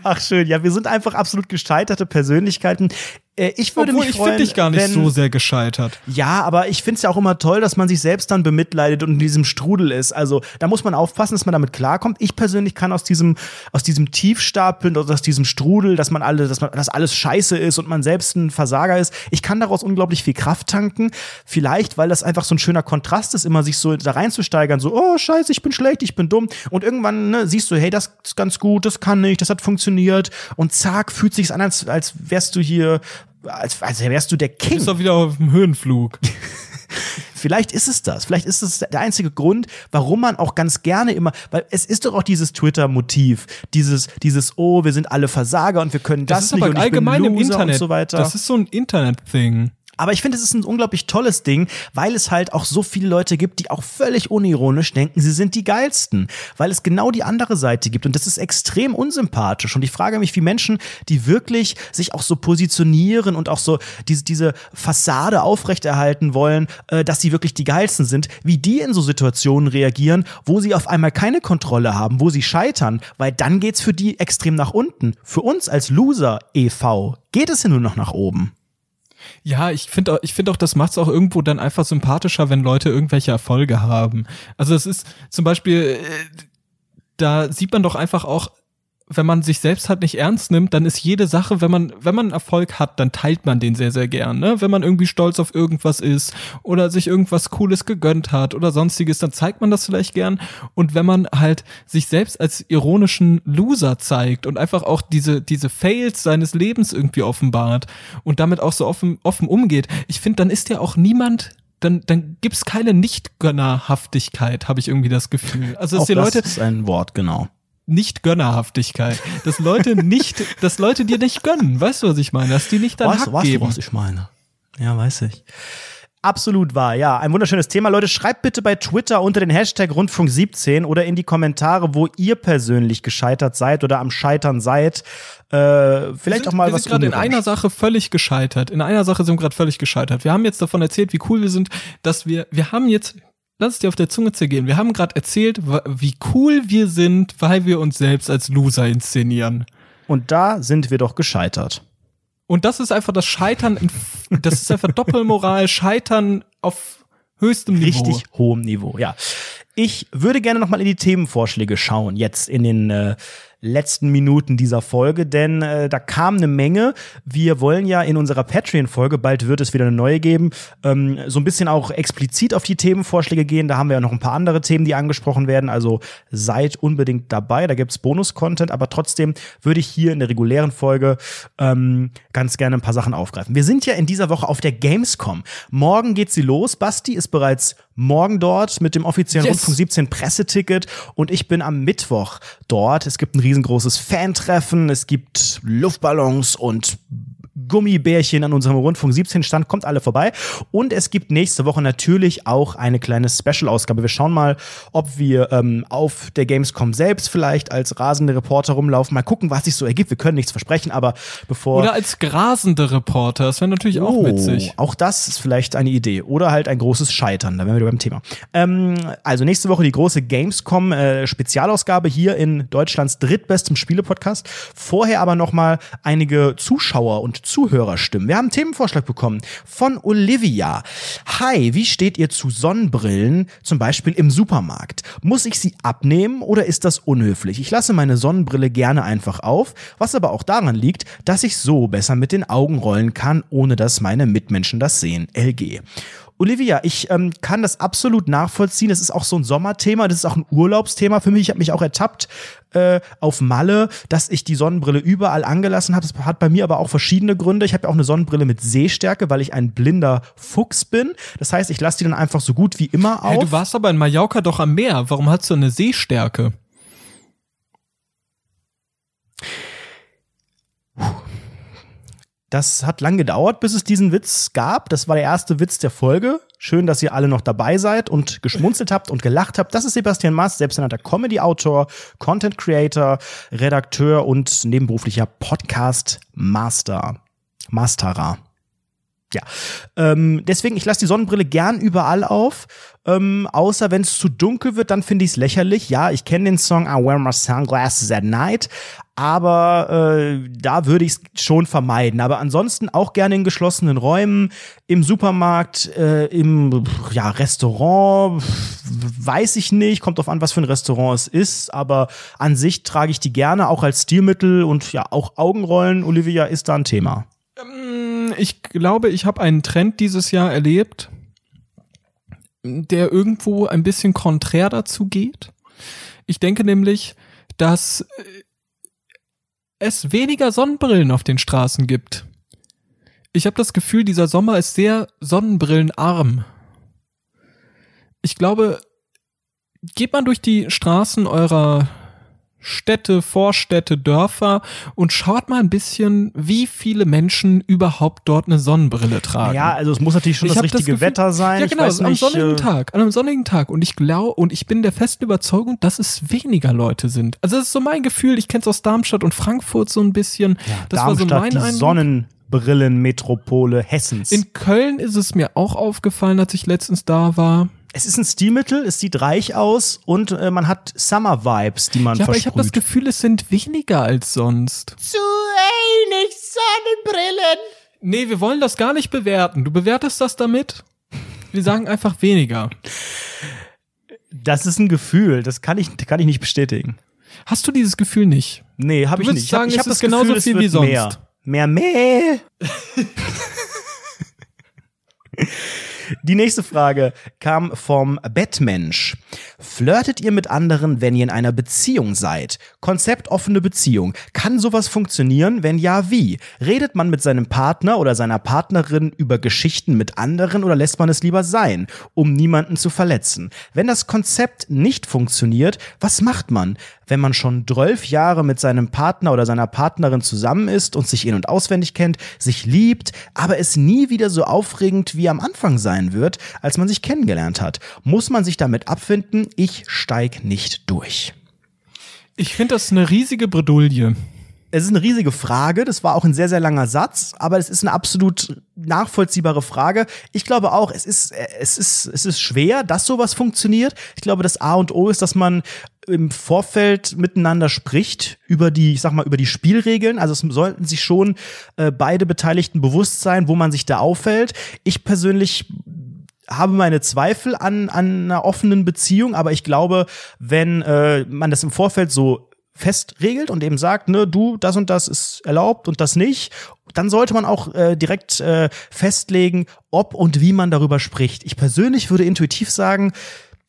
Ach schön, ja, wir sind einfach absolut gescheiterte Persönlichkeiten. Äh, Ich würde Obwohl, mich ich freuen, finde dich gar nicht wenn, so sehr gescheitert. Ja, aber ich finde es ja auch immer toll, dass man sich selbst dann bemitleidet und in diesem Strudel ist. Also da muss man aufpassen, dass man damit klarkommt. Ich persönlich kann aus diesem, aus diesem Tiefstapeln oder aus diesem Strudel, dass man alle, dass man, dass alles scheiße ist und man selbst ein Versager ist, ich kann daraus unglaublich viel Kraft tanken. Vielleicht, weil das einfach so ein schöner Kontrast ist, immer sich so da reinzusteigern, so, oh scheiße, ich bin schlecht, ich bin dumm. Und irgendwann ne, siehst du, hey, das ist ganz gut, das kann ich, das hat funktioniert. Und zack, fühlt sich's an, als, als wärst du hier, als, als wärst du der King. Bist doch wieder auf dem Höhenflug. Vielleicht ist es das. Vielleicht ist es der einzige Grund, warum man auch ganz gerne immer, weil es ist doch auch dieses Twitter-Motiv, dieses, dieses, oh, wir sind alle Versager und wir können das, Das, ist nicht aber und allgemein im Internet. und so weiter. Das ist so ein Internet-Thing. Aber ich finde, es ist ein unglaublich tolles Ding, weil es halt auch so viele Leute gibt, die auch völlig unironisch denken, sie sind die geilsten. Weil es genau die andere Seite gibt. Und das ist extrem unsympathisch. Und ich frage mich, wie Menschen, die wirklich sich auch so positionieren und auch so diese, diese Fassade aufrechterhalten wollen, äh, dass sie wirklich die geilsten sind, wie die in so Situationen reagieren, wo sie auf einmal keine Kontrolle haben, wo sie scheitern. Weil dann geht's für die extrem nach unten. Für uns als Loser e.V. geht es ja nur noch nach oben. Ja, ich finde ich finde auch, das macht es auch irgendwo dann einfach sympathischer, wenn Leute irgendwelche Erfolge haben. Also es ist zum Beispiel, äh, da sieht man doch einfach auch, wenn man sich selbst halt nicht ernst nimmt, dann ist jede Sache, wenn man, wenn man Erfolg hat, dann teilt man den sehr, sehr gern. Ne? Wenn man irgendwie stolz auf irgendwas ist oder sich irgendwas Cooles gegönnt hat oder sonstiges, dann zeigt man das vielleicht gern. Und wenn man halt sich selbst als ironischen Loser zeigt und einfach auch diese, diese Fails seines Lebens irgendwie offenbart und damit auch so offen, offen umgeht, ich finde, dann ist ja auch niemand dann, dann gibt's keine Nicht-Gönnerhaftigkeit, habe ich irgendwie das Gefühl. Also dass Auch die das Leute, ist ein Wort, genau. Nicht Gönnerhaftigkeit. Dass Leute nicht, dass Leute dir nicht gönnen. Weißt du, was ich meine? Dass die nicht dann Weißt, Hack weißt du, geben. was ich meine? Ja, weiß ich. Absolut wahr, ja. Ein wunderschönes Thema. Leute, schreibt bitte bei Twitter unter den Hashtag Rundfunk17 oder in die Kommentare, wo ihr persönlich gescheitert seid oder am Scheitern seid. Äh, vielleicht wir sind, auch mal wir was sind gerade in einer Sache völlig gescheitert. In einer Sache sind wir gerade völlig gescheitert. Wir haben jetzt davon erzählt, wie cool wir sind, dass wir, wir haben jetzt, lass es dir auf der Zunge zergehen, wir haben gerade erzählt, wie cool wir sind, weil wir uns selbst als Loser inszenieren. Und da sind wir doch gescheitert. Und das ist einfach das Scheitern, in, das ist einfach Doppelmoral, Scheitern auf höchstem Niveau. Richtig hohem Niveau, ja. Ich würde gerne noch mal in die Themenvorschläge schauen, jetzt in den äh, letzten Minuten dieser Folge, denn äh, da kam eine Menge. Wir wollen ja in unserer Patreon-Folge, bald wird es wieder eine neue geben, ähm, so ein bisschen auch explizit auf die Themenvorschläge gehen. Da haben wir ja noch ein paar andere Themen, die angesprochen werden. Also seid unbedingt dabei. Da gibt's Bonus-Content, aber trotzdem würde ich hier in der regulären Folge ähm, ganz gerne ein paar Sachen aufgreifen. Wir sind ja in dieser Woche auf der Gamescom. Morgen geht sie los. Basti ist bereits morgen dort mit dem offiziellen Yes. Rundfunk 17 Presseticket und ich bin am Mittwoch dort. Es gibt ein riesengroßes Fan-Treffen, es gibt Luftballons und Gummibärchen an unserem Rundfunk 17 Stand. Kommt alle vorbei. Und es gibt nächste Woche natürlich auch eine kleine Special-Ausgabe. Wir schauen mal, ob wir ähm, auf der Gamescom selbst vielleicht als rasende Reporter rumlaufen. Mal gucken, was sich so ergibt. Wir können nichts versprechen, aber bevor. Oder als grasende Reporter, das wäre natürlich auch Oh, witzig. Auch das ist vielleicht eine Idee. Oder halt ein großes Scheitern. Da wären wir wieder beim Thema. Ähm, also nächste Woche die große Gamescom äh, Spezialausgabe hier in Deutschlands drittbestem Spielepodcast. Vorher aber noch mal einige Zuschauer und Zuhörerstimmen. Wir haben einen Themenvorschlag bekommen von Olivia. Hi, wie steht ihr zu Sonnenbrillen, zum Beispiel im Supermarkt? Muss ich sie abnehmen oder ist das unhöflich? Ich lasse meine Sonnenbrille gerne einfach auf, was aber auch daran liegt, dass ich so besser mit den Augen rollen kann, ohne dass meine Mitmenschen das sehen. LG. Olivia, ich ähm, kann das absolut nachvollziehen. Das ist auch so ein Sommerthema, das ist auch ein Urlaubsthema für mich. Ich habe mich auch ertappt äh, auf Malle, dass ich die Sonnenbrille überall angelassen habe. Das hat bei mir aber auch verschiedene Gründe. Ich habe ja auch eine Sonnenbrille mit Sehstärke, weil ich ein blinder Fuchs bin. Das heißt, ich lasse die dann einfach so gut wie immer auf. Hey, du warst aber in Mallorca doch am Meer. Warum hast du eine Sehstärke? Das hat lang gedauert, bis es diesen Witz gab. Das war der erste Witz der Folge. Schön, dass ihr alle noch dabei seid und geschmunzelt habt und gelacht habt. Das ist Sebastian Mast, selbsternannter Comedy-Autor, Content Creator, Redakteur und nebenberuflicher Podcast-Master. Masterer. Ja. Ähm, deswegen, ich lasse die Sonnenbrille gern überall auf. Ähm, außer wenn es zu dunkel wird, dann finde ich es lächerlich. Ja, ich kenne den Song I Wear My Sunglasses at Night. Aber äh, da würde ich es schon vermeiden. Aber ansonsten auch gerne in geschlossenen Räumen, im Supermarkt, äh, im ja, Restaurant, weiß ich nicht, kommt drauf an, was für ein Restaurant es ist. Aber an sich trage ich die gerne auch als Stilmittel und ja, auch Augenrollen, Olivia, ist da ein Thema. Ich glaube, ich habe einen Trend dieses Jahr erlebt, der irgendwo ein bisschen konträr dazu geht. Ich denke nämlich, dass äh, es weniger Sonnenbrillen auf den Straßen gibt. Ich habe das Gefühl, dieser Sommer ist sehr sonnenbrillenarm. Ich glaube, geht man durch die Straßen eurer Städte, Vorstädte, Dörfer und schaut mal ein bisschen, wie viele Menschen überhaupt dort eine Sonnenbrille tragen. Ja, also es muss natürlich schon Ich das richtige Gefühl- Wetter sein. Ja, genau, am nicht, sonnigen äh, Tag, an einem sonnigen Tag. Und ich glaube, und ich bin der festen Überzeugung, dass es weniger Leute sind. Also das ist so mein Gefühl. Ich kenne es aus Darmstadt und Frankfurt so ein bisschen. das war so Darmstadt, mein die Eindruck. Sonnenbrillenmetropole Hessens. In Köln ist es mir auch aufgefallen, als ich letztens da war. Es ist ein Stilmittel, es sieht reich aus und äh, man hat Summer-Vibes, die man Ja, aber ich habe das versprüht. Gefühl, es sind weniger als sonst. Zu wenig Sonnenbrillen. Nee, wir wollen das gar nicht bewerten. Du bewertest das damit? Wir sagen einfach weniger. Das ist ein Gefühl, das kann ich, kann ich nicht bestätigen. Hast du dieses Gefühl nicht? Nee, habe ich nicht. Sagen, ich es hab ist genauso es viel wird wie sonst. Mehr, mehr. mehr. Die nächste Frage kam vom Bettmensch. Flirtet ihr mit anderen, wenn ihr in einer Beziehung seid? Konzept Beziehung. Kann sowas funktionieren? Wenn ja, wie? Redet man mit seinem Partner oder seiner Partnerin über Geschichten mit anderen oder lässt man es lieber sein, um niemanden zu verletzen? Wenn das Konzept nicht funktioniert, was macht man? Wenn man schon 12 Jahre mit seinem Partner oder seiner Partnerin zusammen ist und sich in- und auswendig kennt, sich liebt, aber es nie wieder so aufregend wie am Anfang sein wird, als man sich kennengelernt hat, muss man sich damit abfinden, ich steig nicht durch. Ich finde das eine riesige Bredouille. Es ist eine riesige Frage, das war auch ein sehr, sehr langer Satz, aber es ist eine absolut nachvollziehbare Frage. Ich glaube auch, es ist, es ist, es ist schwer, dass sowas funktioniert. Ich glaube, das A und O ist, dass man im Vorfeld miteinander spricht über die, ich sag mal, über die Spielregeln. Also es sollten sich schon äh, beide Beteiligten bewusst sein, wo man sich da auffällt. Ich persönlich habe meine Zweifel an, an einer offenen Beziehung, aber ich glaube, wenn äh, man das im Vorfeld so fest regelt und eben sagt, ne, du, das und das ist erlaubt und das nicht, dann sollte man auch äh, direkt äh, festlegen, ob und wie man darüber spricht. Ich persönlich würde intuitiv sagen,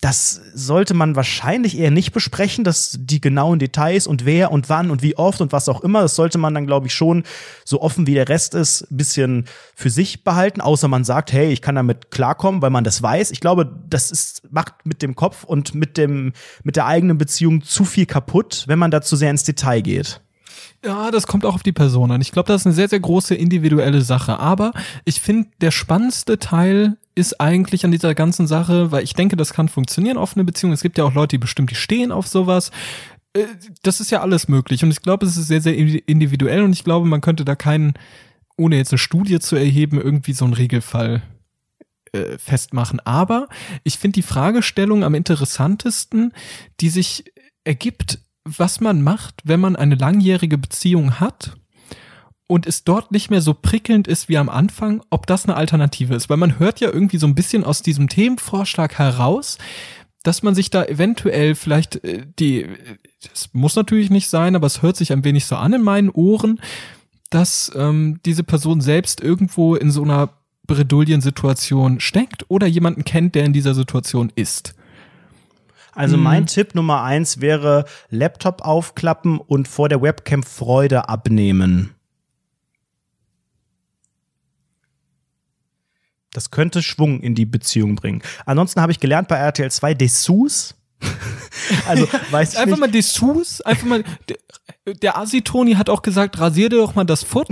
das sollte man wahrscheinlich eher nicht besprechen, dass die genauen Details und wer und wann und wie oft und was auch immer, das sollte man dann, glaube ich, schon so offen wie der Rest ist, bisschen für sich behalten, außer man sagt, hey, ich kann damit klarkommen, weil man das weiß. Ich glaube, das ist, macht mit dem Kopf und mit dem, mit der eigenen Beziehung zu viel kaputt, wenn man da zu sehr ins Detail geht. Ja, das kommt auch auf die Person an. Ich glaube, das ist eine sehr, sehr große individuelle Sache. Aber ich finde, der spannendste Teil ist eigentlich an dieser ganzen Sache, weil ich denke, das kann funktionieren, offene Beziehungen. Es gibt ja auch Leute, die bestimmt, die stehen auf sowas. Äh, Das ist ja alles möglich. Und ich glaube, es ist sehr, sehr individuell. Und ich glaube, man könnte da keinen, ohne jetzt eine Studie zu erheben, irgendwie so einen Regelfall äh, festmachen. Aber ich finde die Fragestellung am interessantesten, die sich ergibt, was man macht, wenn man eine langjährige Beziehung hat und es dort nicht mehr so prickelnd ist wie am Anfang, ob das eine Alternative ist. Weil man hört ja irgendwie so ein bisschen aus diesem Themenvorschlag heraus, dass man sich da eventuell vielleicht äh, die, das muss natürlich nicht sein, aber es hört sich ein wenig so an in meinen Ohren, dass ähm, diese Person selbst irgendwo in so einer Bredouillensituation steckt oder jemanden kennt, der in dieser Situation ist. Also mein Tipp Nummer eins wäre Laptop aufklappen und vor der Webcam Freude abnehmen. Das könnte Schwung in die Beziehung bringen. Ansonsten habe ich gelernt bei RTL 2 Dessous. also weiß ich Einfach nicht. mal Dessous, einfach mal. Der, der Asi-Toni hat auch gesagt, rasier dir doch mal das Foot.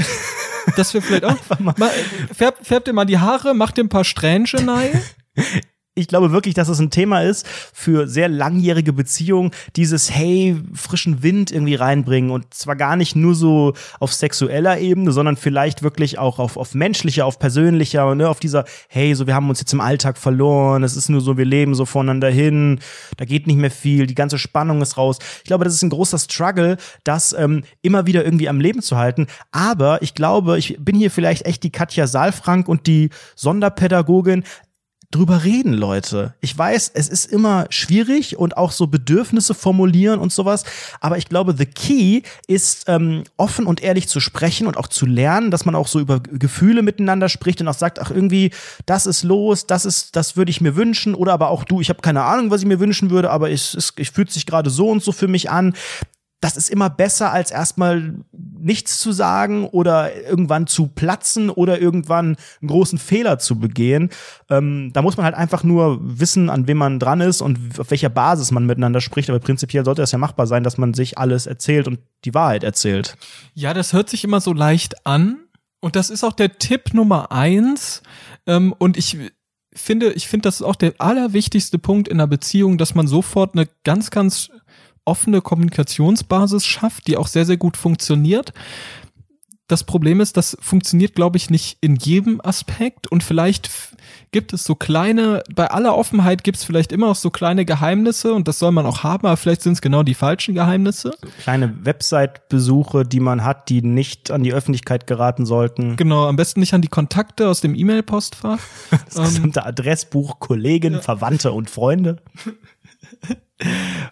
Dass wir vielleicht auch. mal, färb, färb dir mal die Haare, mach dir ein paar Strähnchen rein. ich glaube wirklich, dass es ein Thema ist für sehr langjährige Beziehungen, dieses hey, frischen Wind irgendwie reinbringen und zwar gar nicht nur so auf sexueller Ebene, sondern vielleicht wirklich auch auf, auf menschlicher, auf persönlicher, ne, auf dieser hey, so wir haben uns jetzt im Alltag verloren, es ist nur so, wir leben so voneinander hin, da geht nicht mehr viel, die ganze Spannung ist raus. Ich glaube, das ist ein großer Struggle, das ähm, immer wieder irgendwie am Leben zu halten, aber ich glaube, ich bin hier vielleicht echt die Katja Saalfrank und die Sonderpädagogin, drüber reden, Leute. Ich weiß, es ist immer schwierig und auch so Bedürfnisse formulieren und sowas. Aber ich glaube, the key ist, ähm, offen und ehrlich zu sprechen und auch zu lernen, dass man auch so über Gefühle miteinander spricht und auch sagt, ach irgendwie, das ist los, das ist, das würde ich mir wünschen. Oder aber auch du, ich habe keine Ahnung, was ich mir wünschen würde, aber es, es fühlt sich gerade so und so für mich an das ist immer besser, als erstmal nichts zu sagen oder irgendwann zu platzen oder irgendwann einen großen Fehler zu begehen. Ähm, da muss man halt einfach nur wissen, an wem man dran ist und auf welcher Basis man miteinander spricht. Aber prinzipiell sollte es ja machbar sein, dass man sich alles erzählt und die Wahrheit erzählt. Ja, das hört sich immer so leicht an. Und das ist auch der Tipp Nummer eins. Ähm, und ich finde, ich finde, das ist auch der allerwichtigste Punkt in einer Beziehung, dass man sofort eine ganz, ganz offene Kommunikationsbasis schafft, die auch sehr, sehr gut funktioniert. Das Problem ist, das funktioniert, glaube ich, nicht in jedem Aspekt und vielleicht gibt es so kleine, bei aller Offenheit gibt es vielleicht immer auch so kleine Geheimnisse und das soll man auch haben, aber vielleicht sind es genau die falschen Geheimnisse. So kleine Website-Besuche, die man hat, die nicht an die Öffentlichkeit geraten sollten. Genau, am besten nicht an die Kontakte aus dem E-Mail-Postfach. das gesamte Adressbuch, Kollegen, ja. Verwandte und Freunde.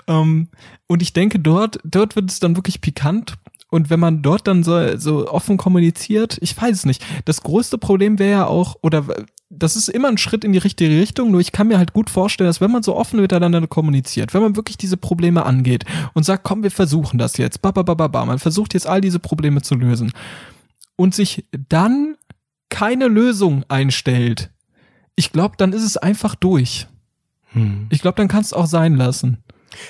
ähm, und ich denke, dort, dort wird es dann wirklich pikant. Und wenn man dort dann so, so offen kommuniziert, ich weiß es nicht. Das größte Problem wäre ja auch, oder das ist immer ein Schritt in die richtige Richtung, nur ich kann mir halt gut vorstellen, dass wenn man so offen miteinander kommuniziert, wenn man wirklich diese Probleme angeht und sagt, komm, wir versuchen das jetzt, ba, ba, ba, ba, ba, man versucht jetzt all diese Probleme zu lösen und sich dann keine Lösung einstellt, ich glaube, dann ist es einfach durch. Hm. Ich glaube, dann kannst du auch sein lassen.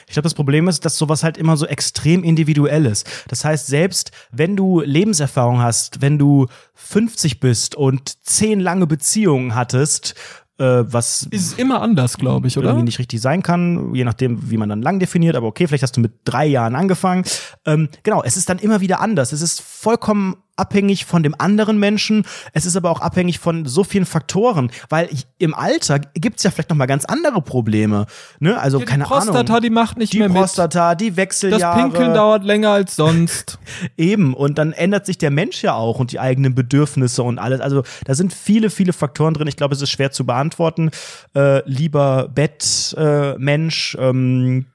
Ich glaube, das Problem ist, dass sowas halt immer so extrem individuell ist. Das heißt, selbst wenn du Lebenserfahrung hast, wenn du 50 bist und zehn lange Beziehungen hattest, äh, was ist immer anders, glaube ich, oder? Irgendwie nicht richtig sein kann, je nachdem, wie man dann lang definiert. Aber okay, vielleicht hast du mit drei Jahren angefangen. Ähm, genau, es ist dann immer wieder anders. Es ist vollkommen abhängig von dem anderen Menschen. Es ist aber auch abhängig von so vielen Faktoren, weil im Alter gibt's ja vielleicht noch mal ganz andere Probleme. Ne? Also ja, keine Prostata, Ahnung. Prostata, die macht nicht die mehr Prostata, mit. die Wechseljahre. Das Pinkeln dauert länger als sonst. Eben. Und dann ändert sich der Mensch ja auch und die eigenen Bedürfnisse und alles. Also da sind viele, viele Faktoren drin. Ich glaube, es ist schwer zu beantworten. Äh, lieber Bettmensch. Äh, ähm,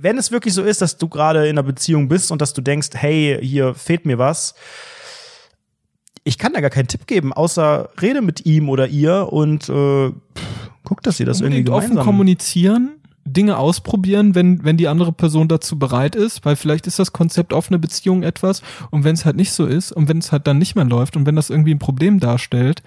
wenn es wirklich so ist, dass du gerade in einer Beziehung bist und dass du denkst, hey, hier fehlt mir was, ich kann da gar keinen Tipp geben, außer rede mit ihm oder ihr und äh, guck, dass ihr das Unbedingt irgendwie gemeinsam offen kommunizieren Dinge ausprobieren, wenn, wenn die andere Person dazu bereit ist, weil vielleicht ist das Konzept offene Beziehung etwas und wenn es halt nicht so ist und wenn es halt dann nicht mehr läuft und wenn das irgendwie ein Problem darstellt.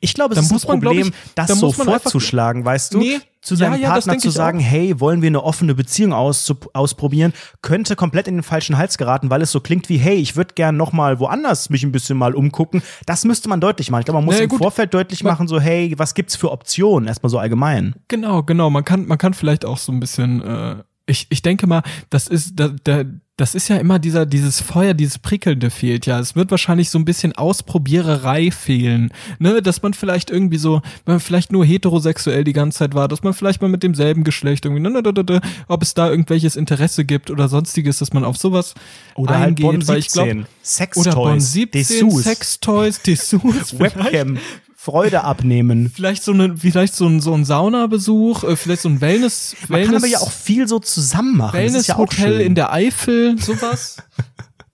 Ich glaube, es ist ein Problem, man, ich, das so vorzuschlagen, weißt du? Nee, zu seinem ja, ja, Partner zu sagen, hey, wollen wir eine offene Beziehung aus, ausprobieren, könnte komplett in den falschen Hals geraten, weil es so klingt wie, hey, ich würde gern noch mal woanders mich ein bisschen mal umgucken. Das müsste man deutlich machen. Ich glaube, man muss naja, im gut, Vorfeld deutlich man, machen, so, hey, was gibt's für Optionen? Erstmal so allgemein. Genau, genau. Man kann, man kann vielleicht auch so ein bisschen, äh, ich, ich denke mal, das ist, da, da, das ist ja immer dieser, dieses Feuer, dieses Prickelnde fehlt ja. Es wird wahrscheinlich so ein bisschen Ausprobiererei fehlen, ne, dass man vielleicht irgendwie so, wenn man vielleicht nur heterosexuell die ganze Zeit war, dass man vielleicht mal mit demselben Geschlecht irgendwie, ne, ne, ne, ne, ob es da irgendwelches Interesse gibt oder sonstiges, dass man auf sowas oder eingeht, halt Bon 17, weil ich glaube, Sextoys, oder Bon 17, Dessous. Sextoys, Dessous, Webcam. Freude abnehmen. Vielleicht so eine, vielleicht so ein, so ein Saunabesuch, äh, vielleicht so ein Wellness, Man Wellness. kann aber ja auch viel so zusammen machen. Wellness ja Hotel in der Eifel, sowas.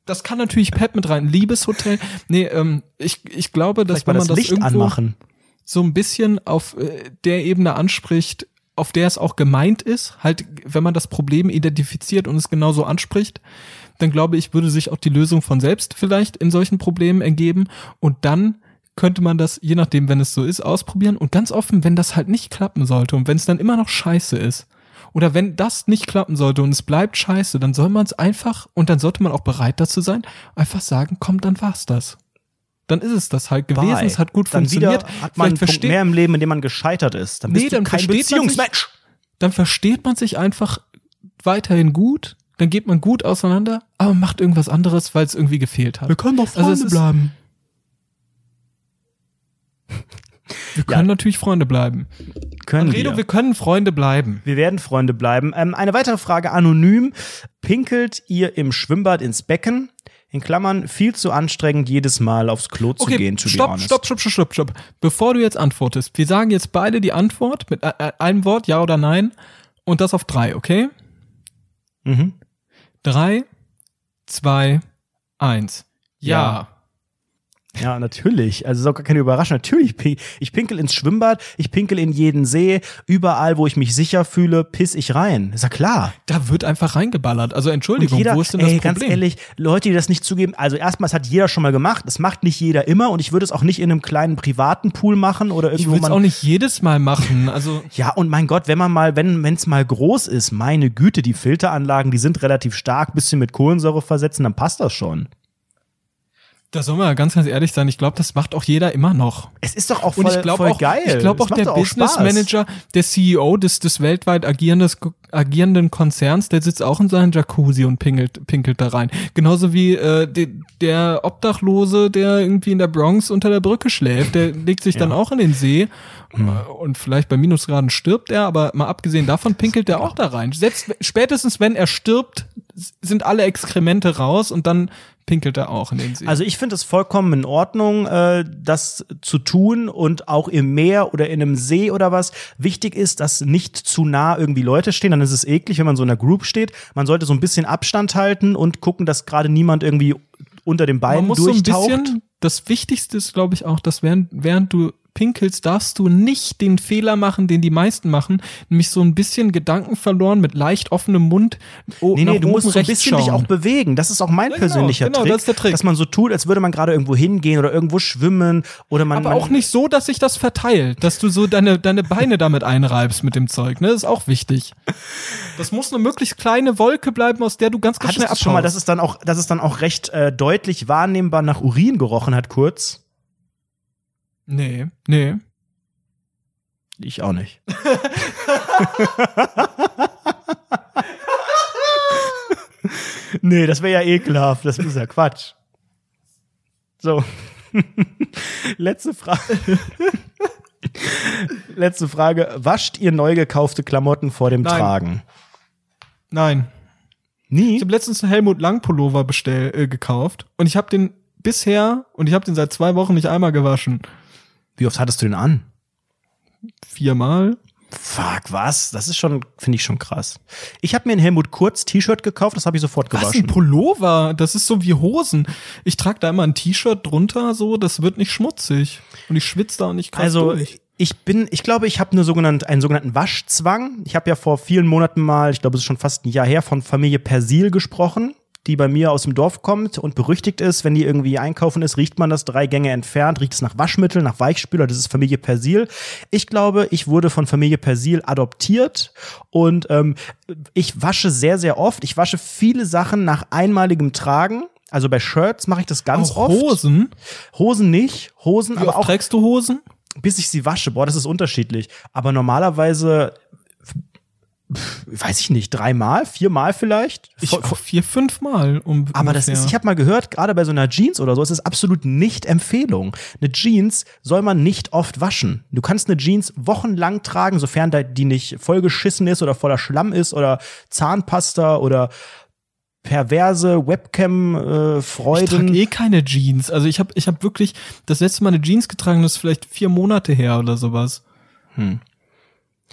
das kann natürlich Pep mit rein. Liebeshotel. Nee, ähm, ich, ich glaube, dass wenn man das, das irgendwo anmachen. so ein bisschen auf äh, der Ebene anspricht, auf der es auch gemeint ist, halt, wenn man das Problem identifiziert und es genauso anspricht, dann glaube ich, würde sich auch die Lösung von selbst vielleicht in solchen Problemen ergeben und dann könnte man das, je nachdem, wenn es so ist, ausprobieren. Und ganz offen, wenn das halt nicht klappen sollte und wenn es dann immer noch scheiße ist, oder wenn das nicht klappen sollte und es bleibt scheiße, dann soll man es einfach, und dann sollte man auch bereit dazu sein, einfach sagen, komm, dann war's das. Dann ist es das halt gewesen, Bye. es hat gut dann funktioniert. Wieder hat man einen Punkt mehr im Leben, in dem man gescheitert ist. Dann bist nee, du dann kein Beziehungsmensch. Dann versteht man sich einfach weiterhin gut, dann geht man gut auseinander, aber macht irgendwas anderes, weil es irgendwie gefehlt hat. Wir können doch also Freunde also bleiben. Wir können ja. natürlich Freunde bleiben. Können Anredo, wir. wir können Freunde bleiben. Wir werden Freunde bleiben. Ähm, eine weitere Frage anonym. Pinkelt ihr im Schwimmbad ins Becken? In Klammern, viel zu anstrengend, jedes Mal aufs Klo zu okay, gehen, to stopp, stopp, stopp, stopp, stopp, stopp. Bevor du jetzt antwortest, wir sagen jetzt beide die Antwort mit äh, äh, einem Wort, ja oder nein, und das auf drei, okay? Mhm. Drei, zwei, eins. ja. ja. Ja, natürlich. Also ist auch gar keine Überraschung. Natürlich, ich pinkel ins Schwimmbad, ich pinkel in jeden See, überall, wo ich mich sicher fühle, piss ich rein. Ist ja klar. Da wird einfach reingeballert. Also Entschuldigung, jeder, wo ist denn ey, das ganz Problem? ehrlich, Leute, die das nicht zugeben, also erstmal, es hat jeder schon mal gemacht, es macht nicht jeder immer und ich würde es auch nicht in einem kleinen privaten Pool machen oder ich irgendwo will es man auch nicht jedes Mal machen. Also Ja, und mein Gott, wenn man mal, wenn es mal groß ist, meine Güte, die Filteranlagen, die sind relativ stark, bisschen mit Kohlensäure versetzen, dann passt das schon. Da soll man ja ganz, ganz ehrlich sein. Ich glaube, das macht auch jeder immer noch. Es ist doch auch Und voll, ich glaube voll auch, geil. ich glaube auch der doch Business Spaß. Manager, der CEO des, des weltweit agierendes, agierenden Konzerns, der sitzt auch in seinem Jacuzzi und pinkelt, pinkelt da rein. Genauso wie äh, de, der Obdachlose, der irgendwie in der Bronx unter der Brücke schläft, der legt sich dann auch in den See Mhm. und vielleicht bei Minusgraden stirbt er, aber mal abgesehen davon pinkelt er auch da rein. Selbst spätestens wenn er stirbt, sind alle Exkremente raus und dann pinkelt er auch in den See. Also ich finde es vollkommen in Ordnung, äh, das zu tun und auch im Meer oder in einem See oder was. Wichtig ist, dass nicht zu nah irgendwie Leute stehen, dann ist es eklig, wenn man so in einer Group steht. Man sollte so ein bisschen Abstand halten und gucken, dass gerade niemand irgendwie unter dem Bein Man muss so ein durchtaucht. bisschen, das Wichtigste ist, glaube ich, auch, dass während, während du pinkelst, darfst du nicht den Fehler machen, den die meisten machen, nämlich so ein bisschen Gedanken verloren mit leicht offenem Mund. Oh, Nee, nee, du musst so ein bisschen dich schauen. auch bewegen. Das ist auch mein Ja, genau, persönlicher genau, Trick, das ist der Trick. Dass man so tut, als würde man gerade irgendwo hingehen oder irgendwo schwimmen oder man. aber man, auch nicht so, dass sich das verteilt, dass du so deine, deine Beine damit einreibst mit dem Zeug, ne? Das ist auch wichtig. Das muss eine möglichst kleine Wolke bleiben, aus der du ganz, ganz schnell Hattest du schon mal, dass es dann auch, dass es dann auch recht äh, deutlich wahrnehmbar nach Urin gerochen hat, kurz? Nee, nee. Ich auch nicht. nee, das wäre ja ekelhaft. Das ist ja Quatsch. So. Letzte Frage. Letzte Frage. Wascht ihr neu gekaufte Klamotten vor dem Nein. Tragen? Nein. Nie? Ich habe letztens einen Helmut Lang Pullover bestell, äh, gekauft und ich habe den bisher und ich habe den seit zwei Wochen nicht einmal gewaschen. Wie oft hattest du den an? Viermal. Fuck, was? Das ist schon, finde ich schon krass. Ich habe mir ein Helmut Kurz T-Shirt gekauft, das habe ich sofort Was, ein gewaschen. Pullover? Das ist so wie Hosen. Ich trage da immer ein T-Shirt drunter, so, das wird nicht schmutzig. Und ich schwitze da nicht krass Also durch. ich bin, ich glaube, ich habe eine sogenannte, einen sogenannten Waschzwang. Ich habe ja vor vielen Monaten mal, ich glaube, es ist schon fast ein Jahr her, von Familie Persil gesprochen, die bei mir aus dem Dorf kommt und berüchtigt ist, wenn die irgendwie einkaufen ist, riecht man das drei Gänge entfernt, riecht es nach Waschmittel, nach Weichspüler, das ist Familie Persil. Ich glaube, ich wurde von Familie Persil adoptiert und ähm, ich wasche sehr, sehr oft. Ich wasche viele Sachen nach einmaligem Tragen. Also bei Shirts mache ich das ganz Auch oft. Hosen? Hosen nicht, Hosen, Wie aber auch trägst du Hosen? bis ich sie wasche. Boah, das ist unterschiedlich. Aber normalerweise, weiß ich nicht, dreimal, viermal vielleicht. Ich auch vier, fünf Mal. Um aber das ist, ich habe mal gehört, gerade bei so einer Jeans oder so, ist es absolut nicht Empfehlung. Eine Jeans soll man nicht oft waschen. Du kannst eine Jeans wochenlang tragen, sofern die nicht vollgeschissen ist oder voller Schlamm ist oder Zahnpasta oder perverse Ich Webcam-Freuden. trage eh keine Jeans. Also ich habe ich hab wirklich das letzte Mal eine Jeans getragen, das ist vielleicht vier Monate her oder sowas.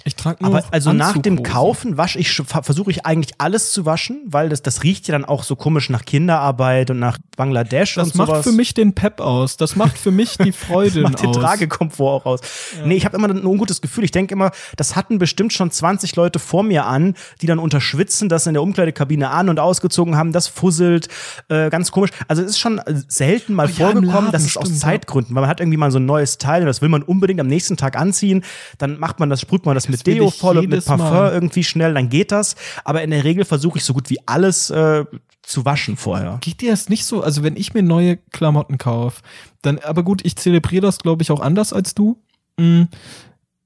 Ich trage nur Aber also nach dem. Kaufen wasche ich versuche ich eigentlich alles zu waschen, weil das das riecht ja dann auch so komisch nach Kinderarbeit und nach Bangladesch Das und macht sowas. für mich den Pep aus. Das macht für mich die Freude macht den. Tragekomfort auch aus. Nee, ich habe immer ein ungutes Gefühl. Ich denke immer, das hatten bestimmt schon 20 Leute vor mir an, die dann unter Schwitzen das in der Umkleidekabine an und ausgezogen haben. Das fusselt, äh, ganz komisch. Also es ist schon äh, selten mal Oh ja, vorgekommen, Laden, dass es aus ja. Zeitgründen, weil man hat irgendwie mal so ein neues Teil und das will man unbedingt am nächsten Tag anziehen. Dann macht man das, sprüht man das, mit Deo voll und mit Parfum Mal. irgendwie schnell, dann geht das. Aber in der Regel versuche ich so gut wie alles äh, zu waschen vorher. Geht dir das nicht so? Also wenn ich mir neue Klamotten kaufe, dann, aber gut, ich zelebriere das, glaube ich, auch anders als du. Mm,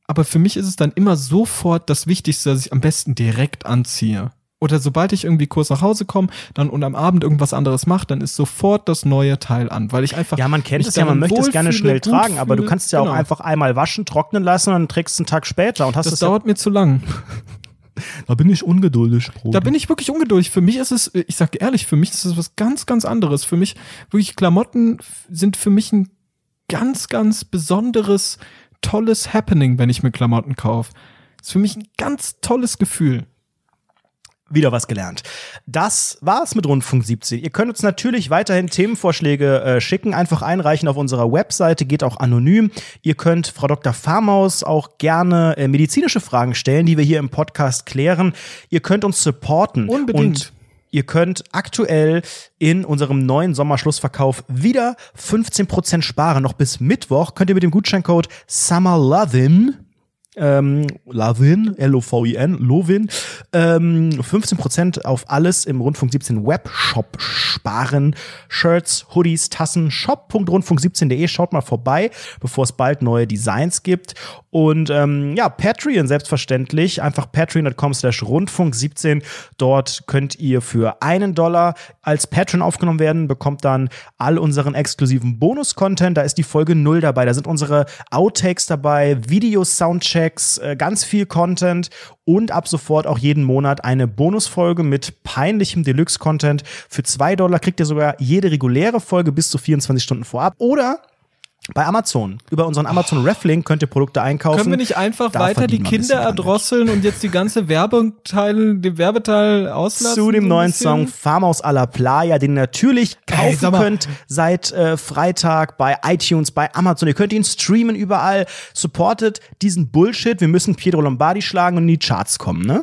Aber für mich ist es dann immer sofort das Wichtigste, dass ich am besten direkt anziehe. Oder sobald ich irgendwie kurz nach Hause komme, dann und am Abend irgendwas anderes mache, dann ist sofort das neue Teil an, weil ich einfach Ja, man kennt es ja, man möchte es gerne schnell tragen, aber du kannst es ja auch Genau. einfach einmal waschen, trocknen lassen und dann trägst du es einen Tag später und hast Das es ja dauert mir zu lang. Da bin ich ungeduldig, Bruder. Da bin ich wirklich ungeduldig. Für mich ist es, ich sag ehrlich, für mich ist es was ganz, ganz anderes. Für mich, wirklich, Klamotten sind für mich ein ganz, ganz besonderes, tolles Happening, wenn ich mir Klamotten kaufe. Ist für mich ein ganz tolles Gefühl. Wieder was gelernt. Das war's mit Rundfunk 17. Ihr könnt uns natürlich weiterhin Themenvorschläge äh, schicken, einfach einreichen auf unserer Webseite, geht auch anonym. Ihr könnt Frau Dr. Farmaus auch gerne äh, medizinische Fragen stellen, die wir hier im Podcast klären. Ihr könnt uns supporten. Unbedingt. Und Ihr könnt aktuell in unserem neuen Sommerschlussverkauf wieder 15% sparen. Noch bis Mittwoch könnt ihr mit dem Gutscheincode SummerLovin ähm, Lavin, L-O-V-I-N, Lovin, ähm, 15% auf alles im Rundfunk 17 Webshop sparen. Shirts, Hoodies, Tassen, shop.rundfunk17.de. Schaut mal vorbei, bevor es bald neue Designs gibt. Und ähm, ja, Patreon selbstverständlich. Einfach patreon.com slash rundfunk 17. Dort könnt ihr für einen Dollar als Patreon aufgenommen werden, bekommt dann all unseren exklusiven Bonus-Content. Da ist die Folge null dabei. Da sind unsere Outtakes dabei, Video-Soundchecks, äh, ganz viel Content und ab sofort auch jeden Monat eine Bonusfolge mit peinlichem Deluxe-Content. Für zwei Dollar kriegt ihr sogar jede reguläre Folge bis zu 24 Stunden vorab. Oder bei Amazon. Über unseren Amazon Reflink könnt ihr Produkte einkaufen. Können wir nicht einfach Da weiter die Kinder erdrosseln und jetzt die ganze Werbeteil, den Werbeteil auslassen? zu dem so neuen? Song Farmhaus a la Playa, den ihr natürlich Ey, kaufen mal. könnt seit äh, Freitag bei iTunes, bei Amazon. Ihr könnt ihn streamen überall. Supportet diesen Bullshit. Wir müssen Pietro Lombardi schlagen und in die Charts kommen, ne?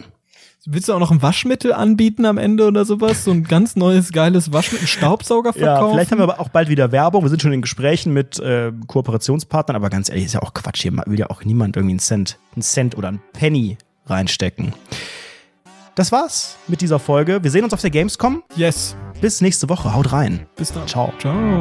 Willst du auch noch ein Waschmittel anbieten am Ende oder sowas? So ein ganz neues, geiles Waschmittel, Staubsauger Ja, verkaufen? vielleicht haben wir aber auch bald wieder Werbung. Wir sind schon in Gesprächen mit äh, Kooperationspartnern, aber ganz ehrlich, ist ja auch Quatsch. Hier will ja auch niemand irgendwie einen Cent, einen Cent oder einen Penny reinstecken. Das war's mit dieser Folge. Wir sehen uns auf der Gamescom. Yes. Bis nächste Woche. Haut rein. Bis dann. Ciao. Ciao.